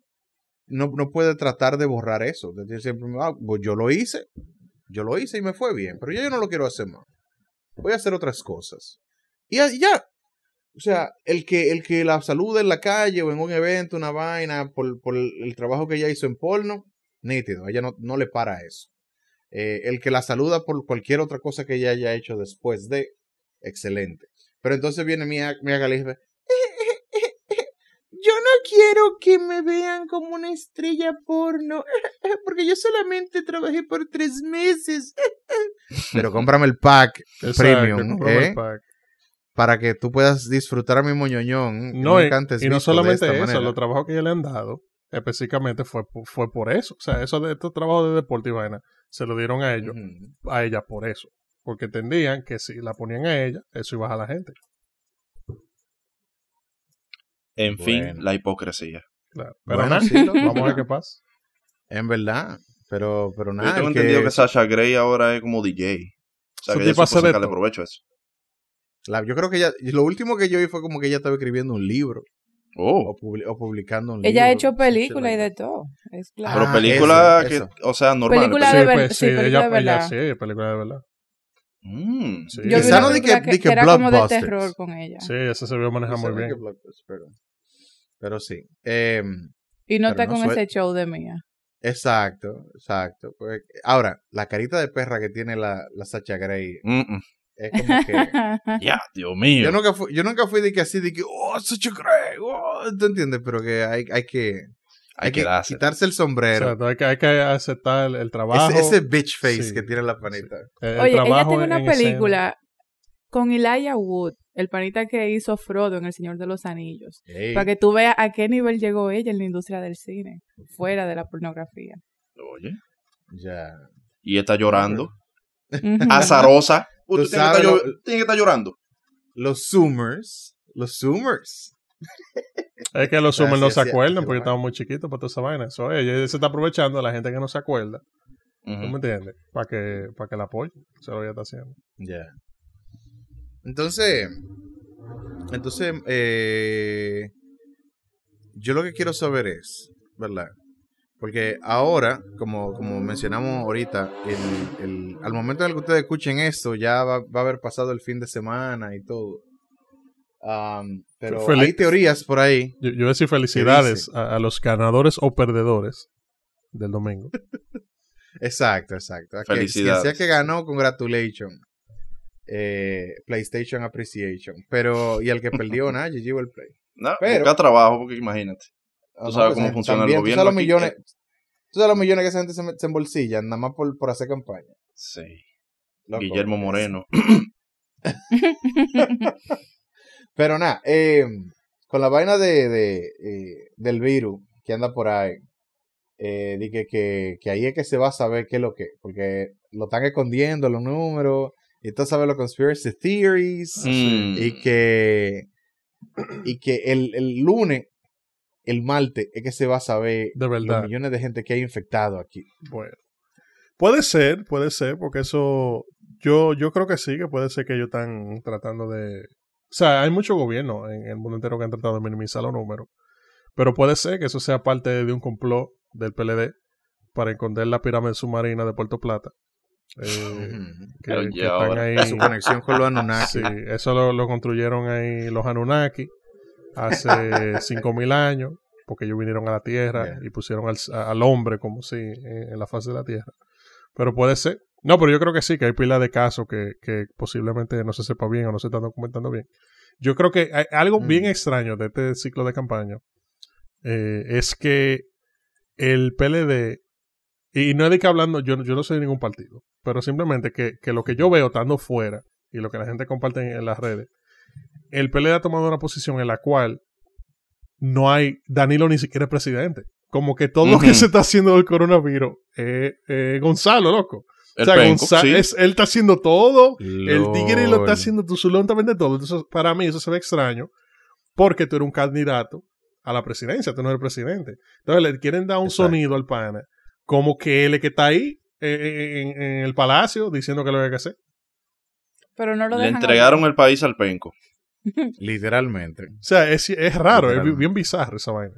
no, no puede tratar de borrar eso. Siempre, ah, pues yo lo hice, yo lo hice y me fue bien, pero ya yo no lo quiero hacer más. Voy a hacer otras cosas. Y ya. O sea, el que, el que la saluda en la calle o en un evento, una vaina, por, por el, trabajo que ella hizo en porno, nítido, ella no, no le para eso. Eh, el que la saluda por cualquier otra cosa que ella haya hecho después de, excelente. Pero entonces viene Mia, Mia Khalifa, yo no quiero que me vean como una estrella porno, porque yo solamente trabajé por tres meses. Pero cómprame el pack Exacto, premium, el ¿eh? pack. para que tú puedas disfrutar a mi moñoñón. No, y, y no solamente eso, los trabajos que ya le han dado, específicamente fue, por- fue por eso. O sea, eso de estos trabajos de deporte y vaina, se lo dieron a ellos, a ella por eso. Porque entendían que si la ponían a ella, eso iba a la gente. En fin, la hipocresía. Claro. Pero Bueno, nada, sí, lo- vamos a ver qué pasa. En verdad. Pero, pero Yo nada. tengo el entendido que Sasha Grey ahora es como DJ. O sea, Su que ella supo de sacarle provecho a eso. la- yo creo que ella. Lo último que yo vi fue como que ella estaba escribiendo un libro. Oh, O, o publicando un Ella ha hecho películas y de todo. Es pero claro. Ah, película eso, que, eso. o sea, normal. Película Sí, de pues, sí, sí, película ella, de ella verdad. sí, película de verdad. Mm. Sí, Yo vi una película que- que, di que que era como de terror con ella. sí, ese se vio manejar muy bien. Pero, pero sí. Eh, Y no Pero está no con suel- ese show de mía. exacto, exacto. Pues, ahora, la carita de perra que tiene la, la Sacha Grey Mm, mm. Es como que. Ya, Dios mío. Yo nunca fui, yo nunca fui de que así, de que, oh, Sacha Grey, oh, ¿tú entiendes? Pero que hay, hay que, hay que dársela. quitarse el O sombrero. sea, hay que, hay que aceptar el, el trabajo. ese, ese bitch face Sí, que tiene la panita. el- el Oye, ella tiene una escena. película con Elijah Wood, el panita que hizo Frodo en El Señor de los Anillos. Para que tú veas a qué nivel llegó ella en la industria del cine, fuera de la pornografía. Oye. Ya. Y está llorando. Azarosa. Tú tienes que, estar lo- que estar llorando. Los Zoomers, los Zoomers. Es que los Summers no se acuerdan porque estaban muy chiquitos para toda esa vaina. Eso es, ella se está aprovechando de la gente que no se acuerda. ¿Tú me entiendes? Para que, para que la apoye. Eso es lo que ella está haciendo. Ya. Entonces, entonces, eh, yo lo que quiero saber es, ¿verdad? Porque ahora, como, como mencionamos ahorita, el, el- al momento en el que ustedes escuchen esto, ya va, va a haber pasado el fin de semana y todo. Am, pero hay teorías por ahí. Yo, yo voy a decir felicidades a, a los ganadores o perdedores del domingo. Exacto, exacto. Felicidades. Quien sea que ganó, congratulations. Eh, PlayStation Appreciation. Pero, y el que perdió, nada, GG el Play. No, Pero- busca trabajo, porque imagínate. Tú sabes pues, cómo eh, funciona el también, gobierno Tú sabes, los millones, eh. tú sabes los millones que esa gente se, se embolsillan, nada más por, por hacer campaña. Sí. Loco. Guillermo Moreno. Pero nada, eh, con la vaina de, de, eh, del virus que anda por ahí, eh, di que, que, que ahí es que se va a saber qué es lo que, porque lo están escondiendo los números, y tú sabes los conspiracy theories, Mm. y que, y que el, el lunes, el martes, es que se va a saber De los millones de gente que hay infectado aquí. Bueno. Puede ser, puede ser, porque eso. Yo, yo creo que sí, que puede ser que ellos están tratando de, sea, hay mucho gobierno en el mundo entero que han tratado de minimizar los números. Pero puede ser que eso sea parte de un complot del PLD para esconder la pirámide submarina de Puerto Plata. Eh, que, están ahí. Su conexión con los Anunnaki. Sí, eso lo, lo construyeron ahí los Anunnaki hace 5.000 años, porque ellos vinieron a la Tierra Yeah. y pusieron al, al hombre como si en, en la faz de la Tierra. Pero puede ser. No, pero yo creo que sí, que hay pila de casos que, que posiblemente no se sepa bien o no se están documentando bien. Yo creo que hay algo Mm. bien extraño de este ciclo de campaña eh, es que el PLD, y no es de que hablando, yo, yo no soy de ningún partido, pero simplemente que, que lo que yo veo estando fuera y lo que la gente comparte en, en las redes, el PLD ha tomado una posición en la cual no hay, Danilo ni siquiera es presidente. Como que todo lo que se está haciendo del coronavirus es Gonzalo, loco. El o sea, penco, Gonza- sí. es- él está haciendo todo, el tigre lo está haciendo absolutamente todo. Entonces, para mí eso se ve extraño porque tú eres un candidato a la presidencia, tú no eres presidente. Entonces le quieren dar un Exacto. sonido al pana como que él es que está ahí eh, en, en el palacio diciendo que lo hay que hacer. Pero no lo Le entregaron hablar. el país al penco. Literalmente. O sea, es, es raro, es bien bizarro esa vaina.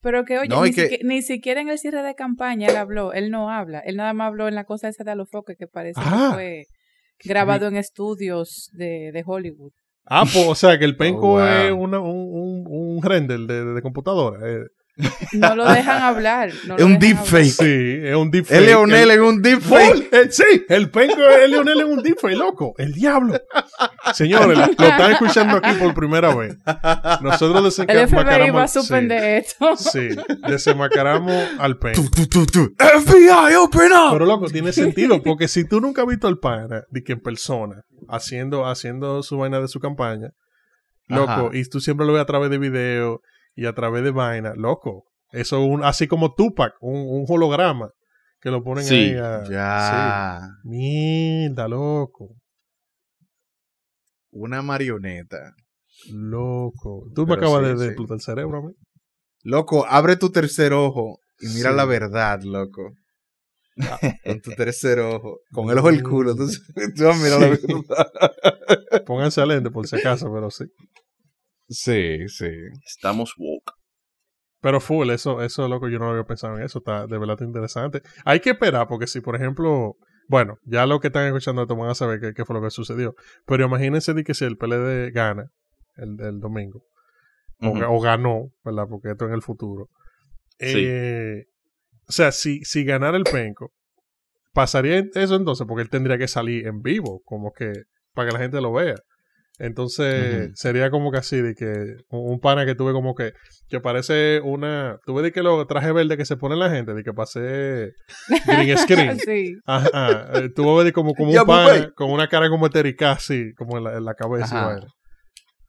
Pero que, oye, No, ni, que- siquiera, ni siquiera en el cierre de campaña él habló. Él no habla. Él nada más habló en la cosa esa de Alofoque que parece Ah. que fue grabado en estudios de, de Hollywood. Ah, pues, o sea, que el penco Oh, wow. es una- un, un, un render de, de computadora. eh. No lo dejan hablar. no Es un deepfake. Sí, es un deepfake. Es Leonel El- en un deepfake. eh, sí, el penco es Leonel en un deepfake, loco. El diablo. Señores, lo están escuchando aquí por primera vez. Nosotros El FBI va a desenmascaramos... suspender esto. Sí, sí, desenmascaramos al penco. FBI, open up. Pero loco, tiene sentido, porque si tú nunca has visto al pana, de que en persona, haciendo, haciendo su vaina de su campaña, loco, Ajá. y tú siempre lo ves a través de video y a través de vaina, loco. Eso es un, así como Tupac, un, un holograma que lo ponen Sí, ahí a- Ya. Sí. Mierda, loco. Una marioneta. Loco. Tú me Pero acabas sí, de, explotar el cerebro a mí. Loco, abre tu tercer ojo y mira la verdad, loco. Con tu tercer ojo. Con el ojo del culo. Tú, tú vas a mirar la Sí. verdad. Pónganse lente por si acaso, pero sí. Sí, sí. Estamos woke. Pero full, eso, eso, loco, yo no había pensado en eso. Está de verdad interesante. Hay que esperar, porque si, por ejemplo, bueno, ya lo que están escuchando esto van a saber qué, qué fue lo que sucedió. Pero imagínense de que si el PLD gana el, el domingo, o ganó, ¿verdad? Porque esto en el futuro. Sí. Eh, o sea, si, si ganara el penco, pasaría eso entonces, porque él tendría que salir en vivo, como que para que la gente lo vea. Entonces, sería como que así, de que un, un pana que tuve como que, que parece una, tuve de que lo traje verde que se pone la gente, de que pasé green screen. Sí. Ajá, eh, tuvo de como, como un pana, con una cara como eterica así, como en la, en la cabeza.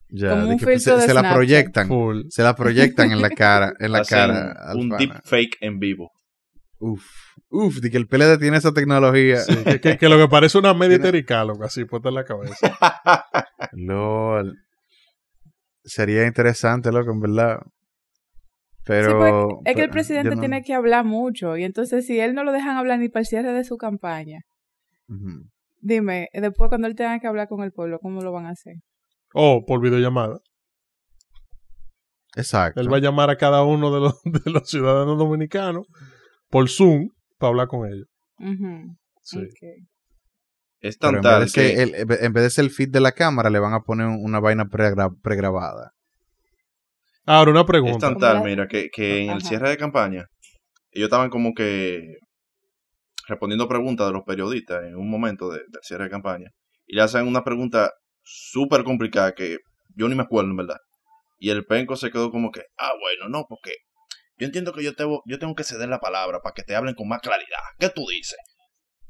Ya, Como un que, filtro se, de se la proyectan. Full. Se la proyectan en la cara. En la Hacen cara. al un pana. deepfake en vivo. Uf. Uf, de que el PLD tiene esa tecnología. Sí, que, que- que lo que parece una media eterica, loco, así puesta en la cabeza. LOL. Sería interesante, loco, en verdad. Pero. Sí, porque es que el pero presidente no- tiene que hablar mucho. Y entonces, si él no lo dejan hablar ni para el cierre de su campaña, dime, después cuando él tenga que hablar con el pueblo, ¿cómo lo van a hacer? O por videollamada. Exacto. Él va a llamar a cada uno de los, de los ciudadanos dominicanos por Zoom para hablar con ellos. Sí. Es tan en vez, tal de que que el- en vez de ser el feed de la cámara, le van a poner una vaina pregra- pregrabada. Ahora, una es pregunta. tan Como tal, mira, que, que en el cierre de campaña, ellos estaban como que respondiendo preguntas de los periodistas en un momento de- del cierre de campaña. Y le hacen una pregunta súper complicada que yo ni me acuerdo, en verdad. Y el penco se quedó como que, ah, bueno, no, porque yo entiendo que yo, tengo yo tengo que ceder la palabra para que te hablen con más claridad. ¿Qué tú dices?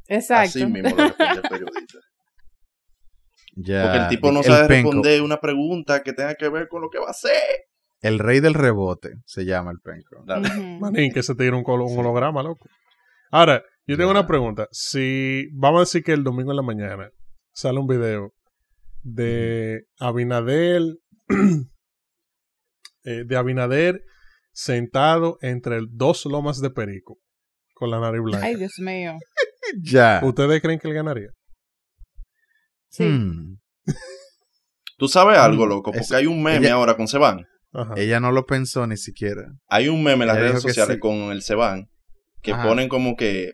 Exacto. Así mismo le responde el periodista. Ya, Porque el tipo no el sabe penco, responder una pregunta que tenga que ver con lo que va a hacer. El rey del rebote se llama el penco. Manín, que se te diera un, colo- un holograma, loco. Ahora, yo tengo Ya. una pregunta. Si vamos a decir que el domingo en la mañana sale un video de Abinadel, eh, de Abinader sentado entre dos lomas de perico con la nariz blanca. Ay, Dios mío. Ya. ¿Ustedes creen que él ganaría? Sí. Hmm. Tú sabes algo, Mm, loco, porque es- hay un meme ella- ahora con Seban. Ajá. Ella no lo pensó ni siquiera. Hay un meme en las Ella redes sociales sí. con el Seban que Ajá. ponen como que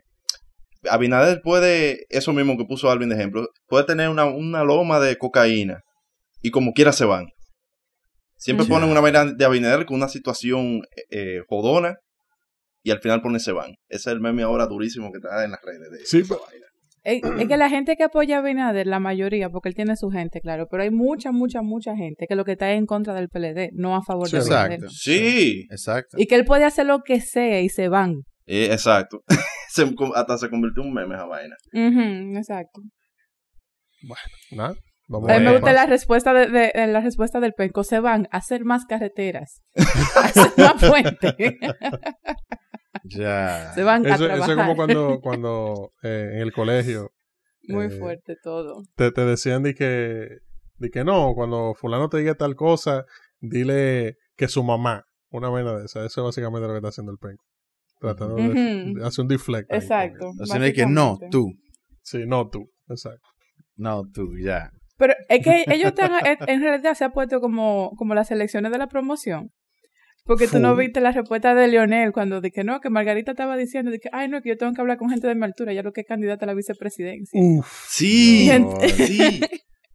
Abinader puede, eso mismo que puso Alvin de ejemplo, puede tener una, una loma de cocaína y como quiera se van. Siempre ponen una vaina de Abinader con una situación eh, jodona y al final ponen se van. Ese es el meme ahora durísimo que está en las redes. De, Sí, esa vaina. Es, es que la gente que apoya a Abinader, la mayoría, porque él tiene su gente, claro, pero hay mucha, mucha, mucha gente que lo que está es en contra del PLD, no a favor Sí, de. Exacto. Sí, Exacto. Y que él puede hacer lo que sea y se van. eh, exacto. Se- hasta se convirtió en un meme esa vaina. Exacto. Nada. Vamos A mí me gusta la respuesta de, de- de la respuesta del penco. Se van a hacer más carreteras, a hacer más puentes. Ya. se van a Eso, eso trabajar. es como cuando, cuando eh, en el colegio Muy eh, fuerte todo. te, te decían de que, de que no, cuando fulano te diga tal cosa, dile que su mamá, una vaina de esa. Eso es básicamente lo que está haciendo el penco. Tratando de, hacer un deflect. Exacto. es que no, tú. Sí, no tú. Exacto. No, tú, ya. Pero es que ellos están, en- en realidad se ha puesto como, como las elecciones de la promoción. Porque tú no viste la respuesta de Leonel cuando que no, que Margarita estaba diciendo que, ay, no, que yo tengo que hablar con gente de mi altura, ya lo que es candidata a la vicepresidencia. Uf. Sí, No. sí.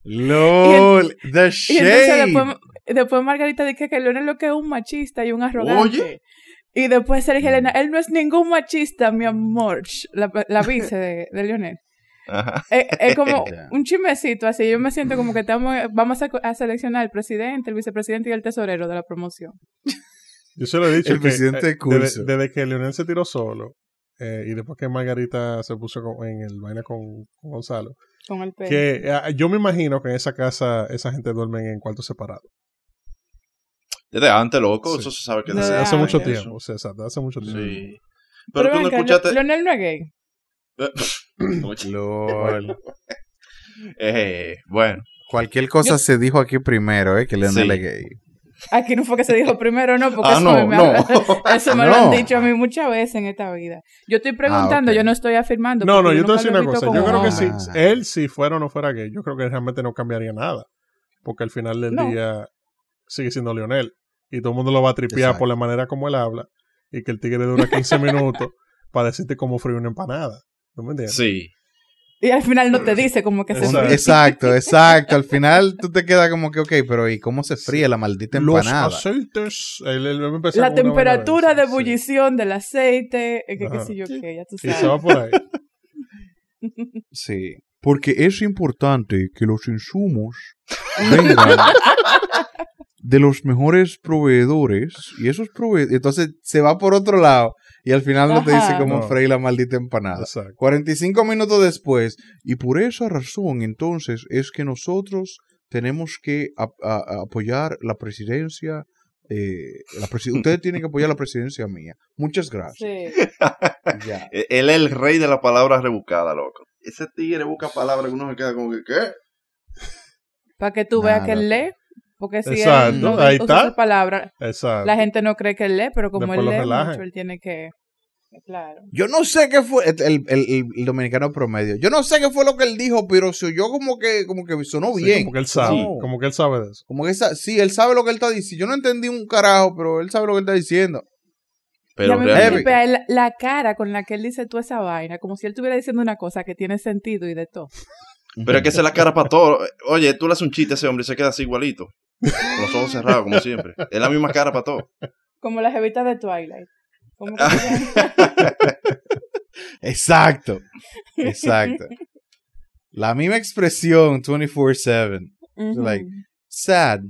LOL, the Y entonces shade. después, después Margarita dice que Leonel lo que es un machista y un arrogante. Oye. Y después Sergio Elena, él no es ningún machista, mi amor. La, la vice de, de Leonel. Ajá. Es, es como un chismecito así. Yo me siento como que estamos, vamos a, a seleccionar el presidente, el vicepresidente y el tesorero de la promoción. Yo se lo he dicho. El que, presidente eh, de curso. Desde, desde que Leonel se tiró solo eh, y después que Margarita se puso con- en el vaina con, con Gonzalo, Con el pelo. que eh, yo me imagino que en esa casa esa gente duerme en cuartos separados. Desde antes, loco, Sí. eso se sabe que Desde Hace, desde hace Ah, mucho tiempo. O sea, exacto, hace mucho tiempo. Sí. Pero, Pero tú no escuchaste. Leonel no es gay. LOL. Eh, bueno, Cualquier cosa se dijo aquí primero, ¿eh? Que Leonel Sí. es gay. Aquí no fue que se dijo primero, no, porque Ah, eso, no, me, no. eso me lo han dicho a mí muchas veces en esta vida. Yo estoy preguntando, Ah, ok. yo no estoy afirmando. No, no, porque yo te voy a decir una cosa. Yo creo que si él, si fuera o no fuera gay, yo creo que realmente no cambiaría nada. Porque al final del No. día sigue siendo Leonel. Y todo el mundo lo va a tripear Exacto. por la manera como él habla. Y que el tigre dura 15 minutos para decirte cómo frío una empanada. ¿No me entiendes? sí. Y al final no te dice como que se Exacto. Exacto, exacto. Al final tú te quedas como que, ok, pero ¿y cómo se fríe la maldita Los empanada? aceites. él- él va a empezar La temperatura de sí. ebullición del aceite, eh, que qué sé yo qué, ya tú Y se sabes. va por ahí. Sí. Porque es importante que los insumos vengan de los mejores proveedores. Y esos proveedores. Entonces se va por otro lado. Y al final no te dice cómo No. freír la maldita empanada. Exacto. 45 minutos después. Y por esa razón, entonces, es que nosotros tenemos que ap- apoyar la presidencia. eh, la presi- ustedes tienen que apoyar la presidencia mía. Muchas gracias. Sí. Ya. Eh, Él es el rey de la palabra rebuscada, loco. Ese tigre busca palabras que uno se queda como que, ¿qué? Para que tú veas que él lee. Porque si Exacto, él no ahí usa está. palabras, Exacto. la gente no cree que él lee, pero como Después él lee mucho, él tiene que... Claro. Yo no sé qué fue el, el- el- el dominicano promedio. Yo no sé qué fue lo que él dijo, pero se oyó como que, como que sonó Sí, bien. como que él sabe. Sí. Como que él sabe de eso. Como que sí, él sabe lo que él está diciendo. Yo no entendí un carajo, pero él sabe lo que él está diciendo. y a Pero la, la cara con la que él dice toda esa vaina, como si él estuviera diciendo una cosa que tiene sentido y de todo. Pero es que es la cara para todo. Oye, tú le haces un chiste a ese hombre y se queda así igualito. Con los ojos cerrados, como siempre. Es la misma cara para todo. Como la jevita de Twilight. Como que se llama? Exacto. Exacto. La misma expresión 24-7. Ujú. like- Sad,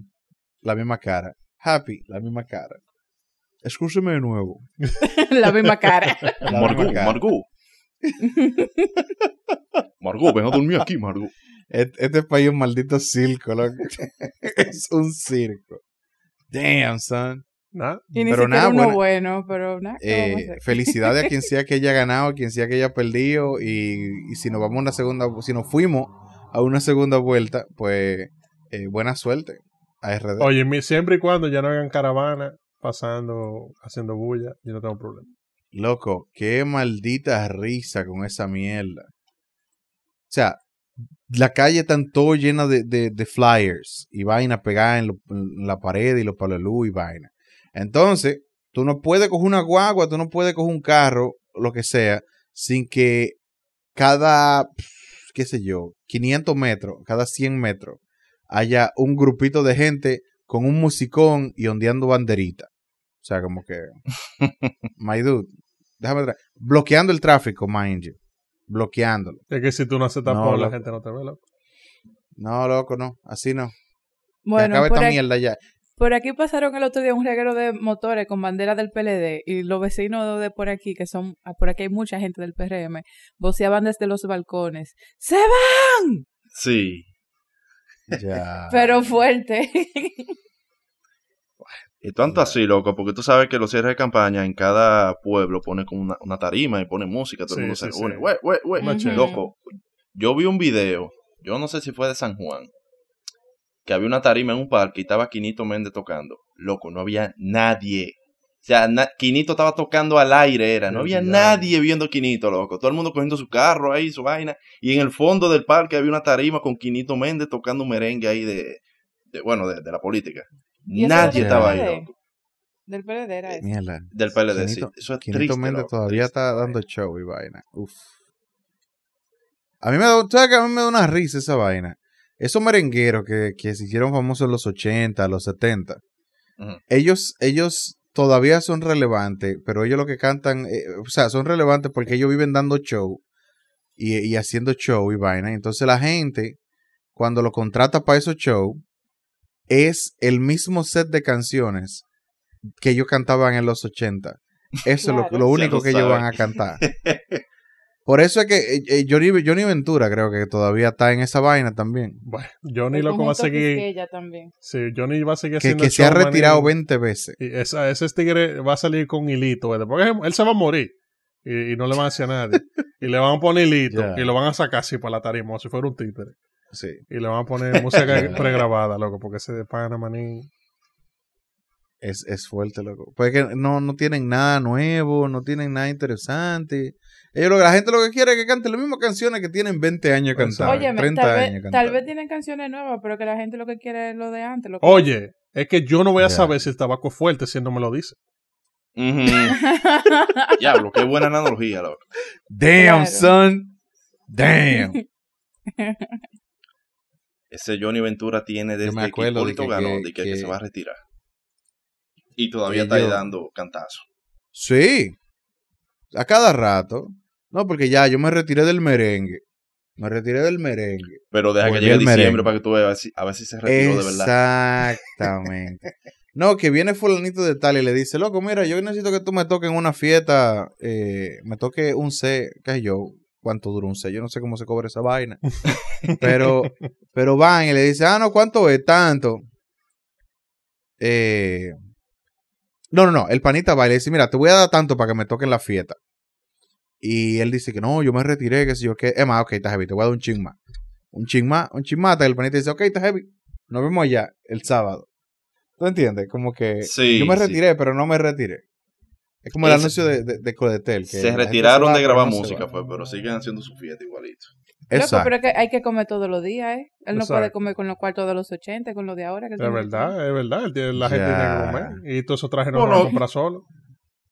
la misma cara. Happy, la misma cara. Escúcheme de nuevo. la misma cara. La Margú, Margú, ven a dormir aquí, Margú. Et- Este país es un maldito circo, loco. es un circo. Damn, son. Y ni Pero nada, uno buena- bueno, pero nada. ¿qué vamos a Eh, felicidades a quien sea que haya ganado, a quien sea que haya perdido. Y, y si nos vamos a una segunda, si nos fuimos a una segunda vuelta, pues eh, buena suerte a RD. Oye, mi- siempre y cuando ya no hagan caravana pasando, haciendo bulla, yo no tengo problema. Loco, qué maldita risa con esa mierda. O sea, la calle está todo llena de, de, de flyers y vaina pegada en, lo- en la pared y los luz y vaina. Entonces, tú no puedes coger una guagua, tú no puedes coger un carro, lo que sea, sin que cada, qué sé yo, 500 metros, cada 100 metros, haya un grupito de gente con un musicón y ondeando banderita. O sea, como que, my dude, déjame tra- bloqueando el tráfico, mind you, bloqueándolo. Es que si tú no haces tapón, No, la gente no te ve, loco. No, loco, no, así no. Bueno, Acaba por esta aquí, mierda ya. por aquí pasaron el otro día un reguero de motores con bandera del PLD y los vecinos de por aquí, que son, ah, por aquí hay mucha gente del PRM, voceaban desde los balcones. ¡Se van! Sí. Ya. Pero fuerte. Y tanto así, loco, porque tú sabes que los cierres de campaña en cada pueblo ponen como una, una tarima y ponen música, todo el mundo se une. Más chévere. Loco, yo vi un video, yo no sé si fue de San Juan, que había una tarima en un parque y estaba Quinito Méndez tocando. Loco, no había nadie. O sea, na- Quinito estaba tocando al aire, era. No había nadie viendo Quinito, loco. Todo el mundo cogiendo su carro ahí, su vaina. Y en el fondo del parque había una tarima con Quinito Méndez tocando un merengue ahí de, de bueno, de, de la política. ¿Y eso Nadie estaba ahí, loco. Del PLD era eso. Mierda. Del PLD, sí. Eso es Quinito triste, loco, todavía triste, está dando show y vaina. Uf. A mí me da, ¿sabes que a mí me da una risa esa vaina? Esos merengueros que, que se hicieron famosos en los 80, los 70, Ujú. ellos, ellos todavía son relevantes, pero ellos lo que cantan, eh, o sea, son relevantes porque ellos viven dando show y, y haciendo show y vaina. Entonces la gente, cuando lo contrata para esos shows, es el mismo set de canciones que ellos cantaban en los 80. Eso es lo, lo único lo que ellos van a cantar. Por eso es que eh, eh, Johnny, Johnny Ventura creo que todavía está en esa vaina también. Bueno, Johnny loco va a seguir. Sí, Johnny va a seguir Que, se ha retirado manín. 20 veces. Y esa, ese tigre va a salir con hilito, ¿verdad? Porque él se va a morir. Y, y no le van a decir a nadie. y le van a poner hilito. Y lo van a sacar así para la tarima, como si fuera un títere. Sí. Y le van a poner música pregrabada, loco, porque ese de pana, manín. Es, es fuerte, loco. Pues que no, no tienen nada nuevo, no tienen nada interesante. Ellos, lo- la gente lo que quiere es que canten las mismas canciones que tienen 20 años cantando. Oye, 30 tal, años vez, cantando. tal vez tienen canciones nuevas, pero que la gente lo que quiere es lo de antes. Lo que- Oye, es que yo no voy a saber si el tabaco es fuerte si él no me lo dice. Diablo, qué buena analogía, loco. Damn, Claro. son. Damn. Ese Johnny Ventura tiene desde me que acuerdo Hipólito que- ganó, de que, que que- se va a retirar. Y todavía está ahí dando cantazos. Sí. A cada rato. No, porque ya yo me retiré del merengue. Me retiré del merengue. Pero deja que llegue diciembre merengue. para que tú veas a ver si, a ver si se retiró de verdad. Exactamente. No, que viene fulanito de tal y le dice, loco, mira, yo necesito que tú me toques en una fiesta, eh, me toque un C, qué sé yo, cuánto dura un C, yo no sé cómo se cobra esa vaina. pero, pero van y le dice, ah, no, ¿cuánto es? Tanto. Eh, no, no, no, el panita va y le dice, mira, te voy a dar tanto para que me toque en la fiesta. Y él dice que no, yo me retiré, qué sé yo, qué. Es más, ok, está heavy, te voy a dar un ching más. Un ching más, un ching más, que el panita dice, ok, está heavy, nos vemos allá el sábado. ¿Tú entiendes? Como que Sí, yo me sí. retiré, pero no me retiré. Es como el anuncio de, de, de Codetel. que Se retiraron de grabar música, fue, pero siguen haciendo su fiesta igualito. Loco, Exacto. pero es que hay que comer todos los días, ¿eh? Él no Exacto. puede comer con los cuartos de los 80, con los de ahora. Que Es verdad, es verdad. La gente tiene que comer. Y todos esos trajes no Bueno. los a comprar solo.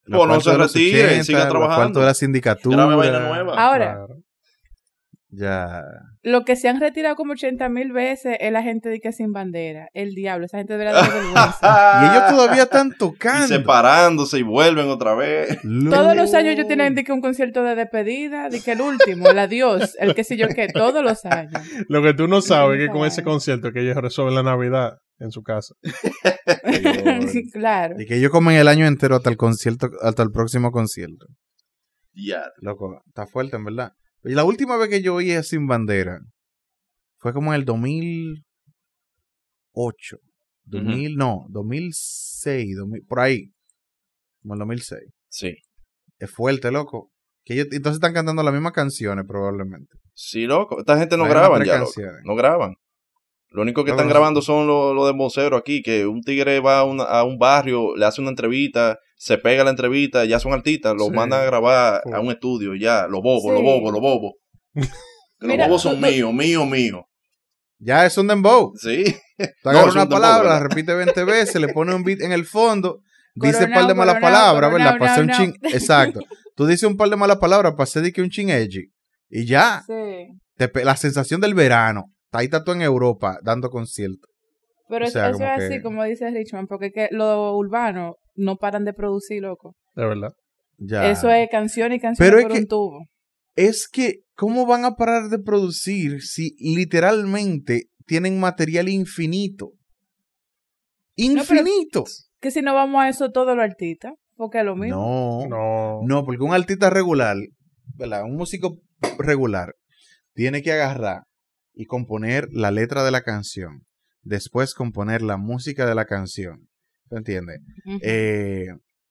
Los Pues no se de los retire, 80, siga los trabajando. cuartos de la sindicatura. Vaina nueva. Ahora, Claro. Ya. lo que se han retirado como 80 mil veces es la gente de que sin bandera. El diablo, esa gente debería dar vergüenza. Y ellos todavía están Y tocando. separándose y vuelven otra vez. Todos los años ellos tienen de que un concierto de despedida, de que el último, el adiós, el que sé yo qué, todos los años. Lo que tú no sabes es que con ese concierto que ellos resuelven la Navidad en su casa. claro. Y que ellos comen el año entero hasta el concierto, hasta el próximo concierto. Ya. Loco, está fuerte, en verdad. Y la última vez que yo oí a Sin Bandera fue como en el 2008. 2000, no, 2006, 2000, por ahí. Como el 2006. Sí. Es fuerte, loco. Que ellos, entonces están cantando las mismas canciones, probablemente. Sí, loco. Esta gente no Vaina graban ya, loco. No graban. Lo único que No, están no, grabando son los lo de vocero aquí, que un tigre va a, una- a un barrio, le hace una entrevista, se pega la entrevista, ya son artistas, lo Sí. mandan a grabar a un estudio, ya, los bobos, Sí. los bobos, los bobos. Mira, los bobos son míos, míos, míos. Ya es un dembow. Sí. Tú agarras es una un dembow, palabra, la repite 20 veces, le pones un beat en el fondo, dice un par de malas palabras, ¿verdad? hacer un chin. Exacto. Tú dices un par de malas palabras para hacer de que un chin edgy. Y ya. Sí. Te la sensación del verano. Ahí está tú en Europa dando conciertos. Pero O eso- sea, eso como es que- así, como dice Richmond, porque que los urbanos no paran de producir, loco. De verdad. Ya. Eso es canción y canción Pero es que- un tubo. Es que, ¿cómo van a parar de producir si literalmente tienen material infinito? Infinito. Que si no vamos a eso todos los artistas, porque es lo mismo. No, No. no, porque un artista regular, ¿verdad? Un músico regular tiene que agarrar y componer la letra de la canción. Después componer la música de la canción. ¿Tú entiendes? Eh,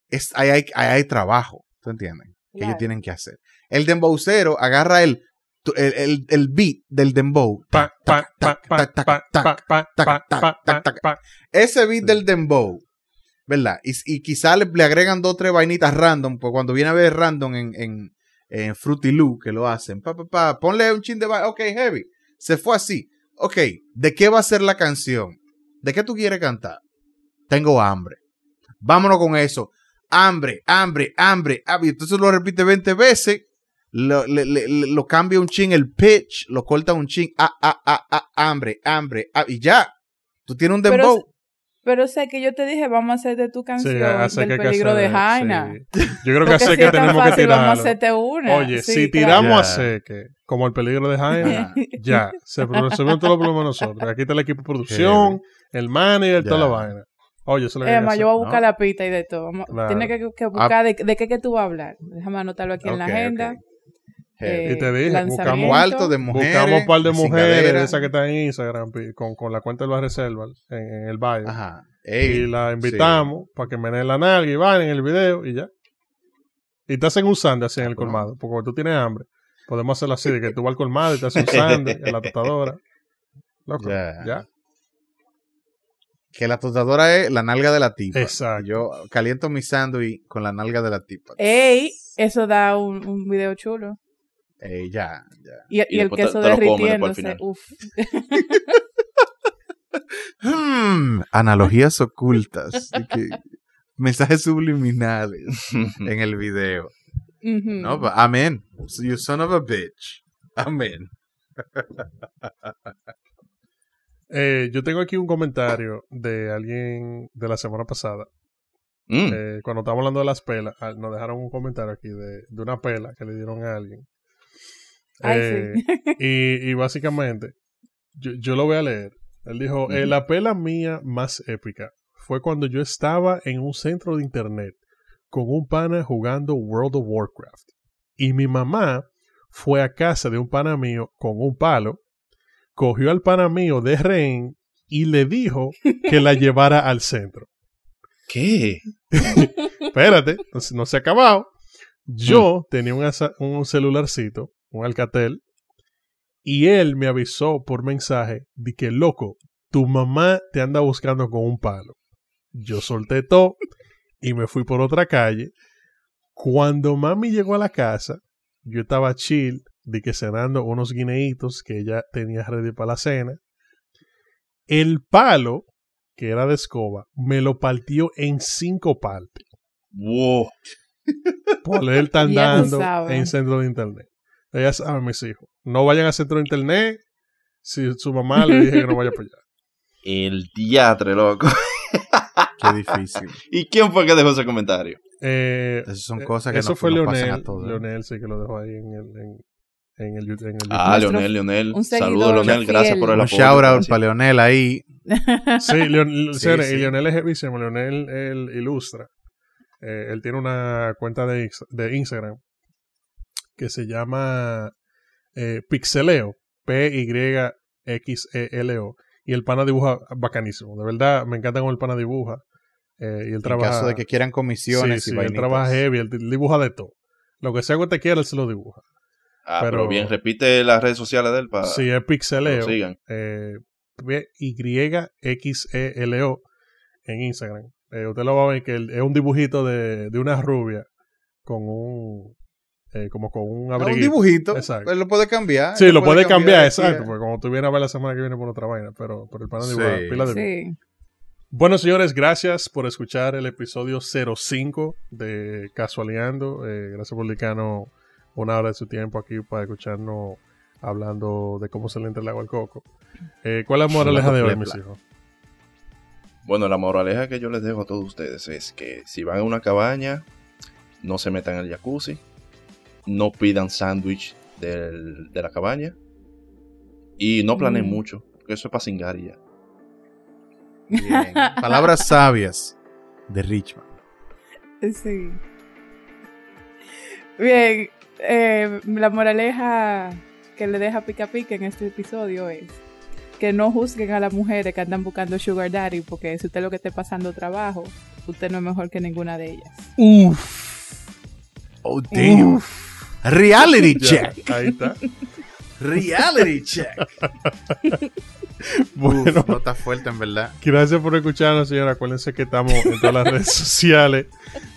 es, ahí, hay, ahí hay trabajo. ¿Tú entiendes? que ellos tienen que hacer. El dembowcero agarra el, el, el, el beat del dembow. Ese beat del dembow, ¿verdad? Y, y quizá le, le agregan dos o tres vainitas random, pues cuando viene a ver random en, en, en Fruity Loop, que lo hacen, pa, pa, pa, ponle un chin de va- ok, heavy. Se fue así. Ok, ¿de qué va a ser la canción? ¿De qué tú quieres cantar? Tengo hambre. Vámonos con eso. Hambre, hambre, hambre, hambre. Y Entonces lo repite 20 veces. Lo, le- le- le- lo cambia un chin el pitch, lo corta un chin, ah, ah, ah, ah, hambre, hambre, ah, y ya. Tú tienes un dembow. Pero sé que yo te dije, vamos a hacer de tu Sí, canción hace del que peligro de Jaina. sí. Yo creo que si que tenemos que fácil, vamos a tirarlo. hacerte una. Oye, Sí, si claro. tiramos a Ya. seque, como el peligro de Jaime, Ajá. ya, se resolvió todo lo problema nosotros. Aquí está el equipo de producción, el manager, toda la vaina. Hay que Emma, yo voy a buscar ¿no? la pista y de todo. Claro. Tienes que, que buscar de, de qué que tú vas a hablar. Déjame anotarlo aquí en la agenda. ok. Heavy. Y te dije, buscamos Cuarto de mujeres. Buscamos un par de mujeres de esas que están en Instagram con, con la cuenta de la reserva en, en el bio. Ajá. Y la invitamos para que me den la nalga y van en el video y ya. Y te hacen un sándwich así en el colmado. Porque cuando tú tienes hambre, podemos hacerlo así: de que tú vas al colmado y te haces un sándwich en la tostadora. Loco, Ya. ya. Que la tostadora es la nalga de la tipa. Exacto. Yo caliento mi sándwich con la nalga de la tipa. Ey, eso da un, un video chulo. Ey, ya, ya. Y, y Y el te- queso te al derritiéndose. Uf. Hmm, analogías ocultas. que- mensajes subliminales en el video. Ujú. No, but amén. You son of a bitch. Amén. Eh, yo tengo aquí un comentario de alguien de la semana pasada. Mm. Eh, cuando estábamos hablando de las pelas, nos dejaron un comentario aquí de, de una pela que le dieron a alguien. Ay, Eh, sí. y, y básicamente, yo, yo lo voy a leer. Él dijo, "Eh, la pela mía más épica fue cuando yo estaba en un centro de internet con un pana jugando World of Warcraft. Y mi mamá fue a casa de un pana mío con un palo, cogió al pana mío de rehén y le dijo que la llevara al centro. ¿Qué? Espérate, no, se- no se ha acabado. Yo tenía un, un celularcito, un Alcatel, y él me avisó por mensaje de que, loco, tu mamá te anda buscando con un palo. Yo solté todo y me fui por otra calle. Cuando mami llegó a la casa, yo estaba chill, de que cenando unos guineitos que ella tenía ready para la cena. El palo, que era de escoba, me lo partió en cinco partes. Wow. Por él está andando en centro de internet. Ya saben, mis hijos. No vayan a centro de internet si su mamá le dije que no vaya para allá. El diatre, loco. Qué difícil. ¿Y quién fue que dejó ese comentario? Eh, Esas son eh, cosas que eso no, fue no pasan Leonel. a todos. Leonel sí que lo dejó ahí en el, en, en el, en el Ah, Nuestro- Leonel, Leonel. un Saludos, Leonel. Gracias por el Un apoyo. shout out para Leonel ahí. Sí, Leon- Sí, señores, sí. y Leonel es jevísimo. Leonel él ilustra. Eh, él tiene una cuenta de, de Instagram que se llama eh, Pixeleo. P-Y-X-E-L-O. Y el pana dibuja bacanísimo. De verdad, me encanta cómo el pana dibuja. Eh, y él En trabaja. caso de que quieran comisiones sí, y sí, él trabaja heavy. Él dibuja de todo. Lo que sea que te quiera, él se lo dibuja. Ah, Pero- pero bien, repite las redes sociales de él para sí, es Pixeleo. sigan. eh, Y-X-E-L-O en Instagram. Eh, usted lo va a ver que es un dibujito de, de una rubia con un eh, como con un Un abriguito. dibujito. Exacto. Él lo puede cambiar. Sí, lo puede cambiar, exacto. Porque como tú vienes a ver la semana que viene por otra vaina, pero, pero el pana Sí. dibuja pila de Sí. Bueno, señores, gracias por escuchar el episodio 05 de Casualeando. Eh, gracias por una hora de su tiempo aquí para escucharnos hablando de cómo se le entra el agua al coco. Eh, ¿Cuál es la moraleja de hoy, mis hijos? Bueno, la moraleja que yo les dejo a todos ustedes es que si van a una cabaña, no se metan al jacuzzi, no pidan sándwich del- de la cabaña y no planeen Mm. mucho, porque eso es para cingar ya. Bien. Palabras sabias de Richman. Sí. Bien, eh, la moraleja que le deja pica pica en este episodio es que no juzguen a las mujeres que andan buscando sugar daddy porque si usted lo que esté pasando trabajo, usted no es mejor que ninguna de ellas. Oh, damn. Reality Ya, check. ahí está. Reality check. Bueno, Uf, no está fuerte, en verdad. gracias por escucharnos, señora. Acuérdense que estamos en todas las redes sociales.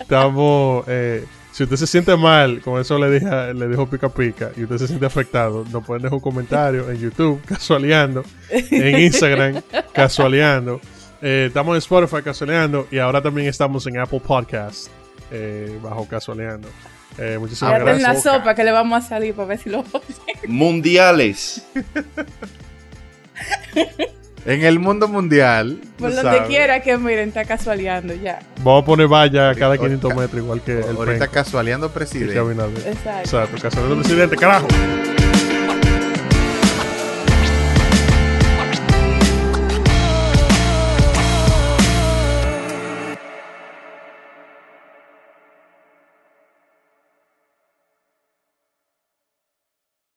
Estamos. eh, si usted se siente mal, con eso le, dije, le dijo pica pica, y usted se siente afectado, nos pueden dejar un comentario en YouTube, casualeando, en Instagram, casualeando. Eh, estamos en Spotify, casualeando, y ahora también estamos en Apple Podcast, eh, bajo casualeando. Eh, muchísimas en gracias. la sopa que le vamos a salir para ver si lo Mundiales. En el mundo mundial. Por donde sabes, quiera que miren, está casualeando ya. Vamos a poner valla a cada Ahorita- 500 metros, igual que el Ahorita penco, casualeando presidente. Exacto. Exacto, casualeando presidente, carajo.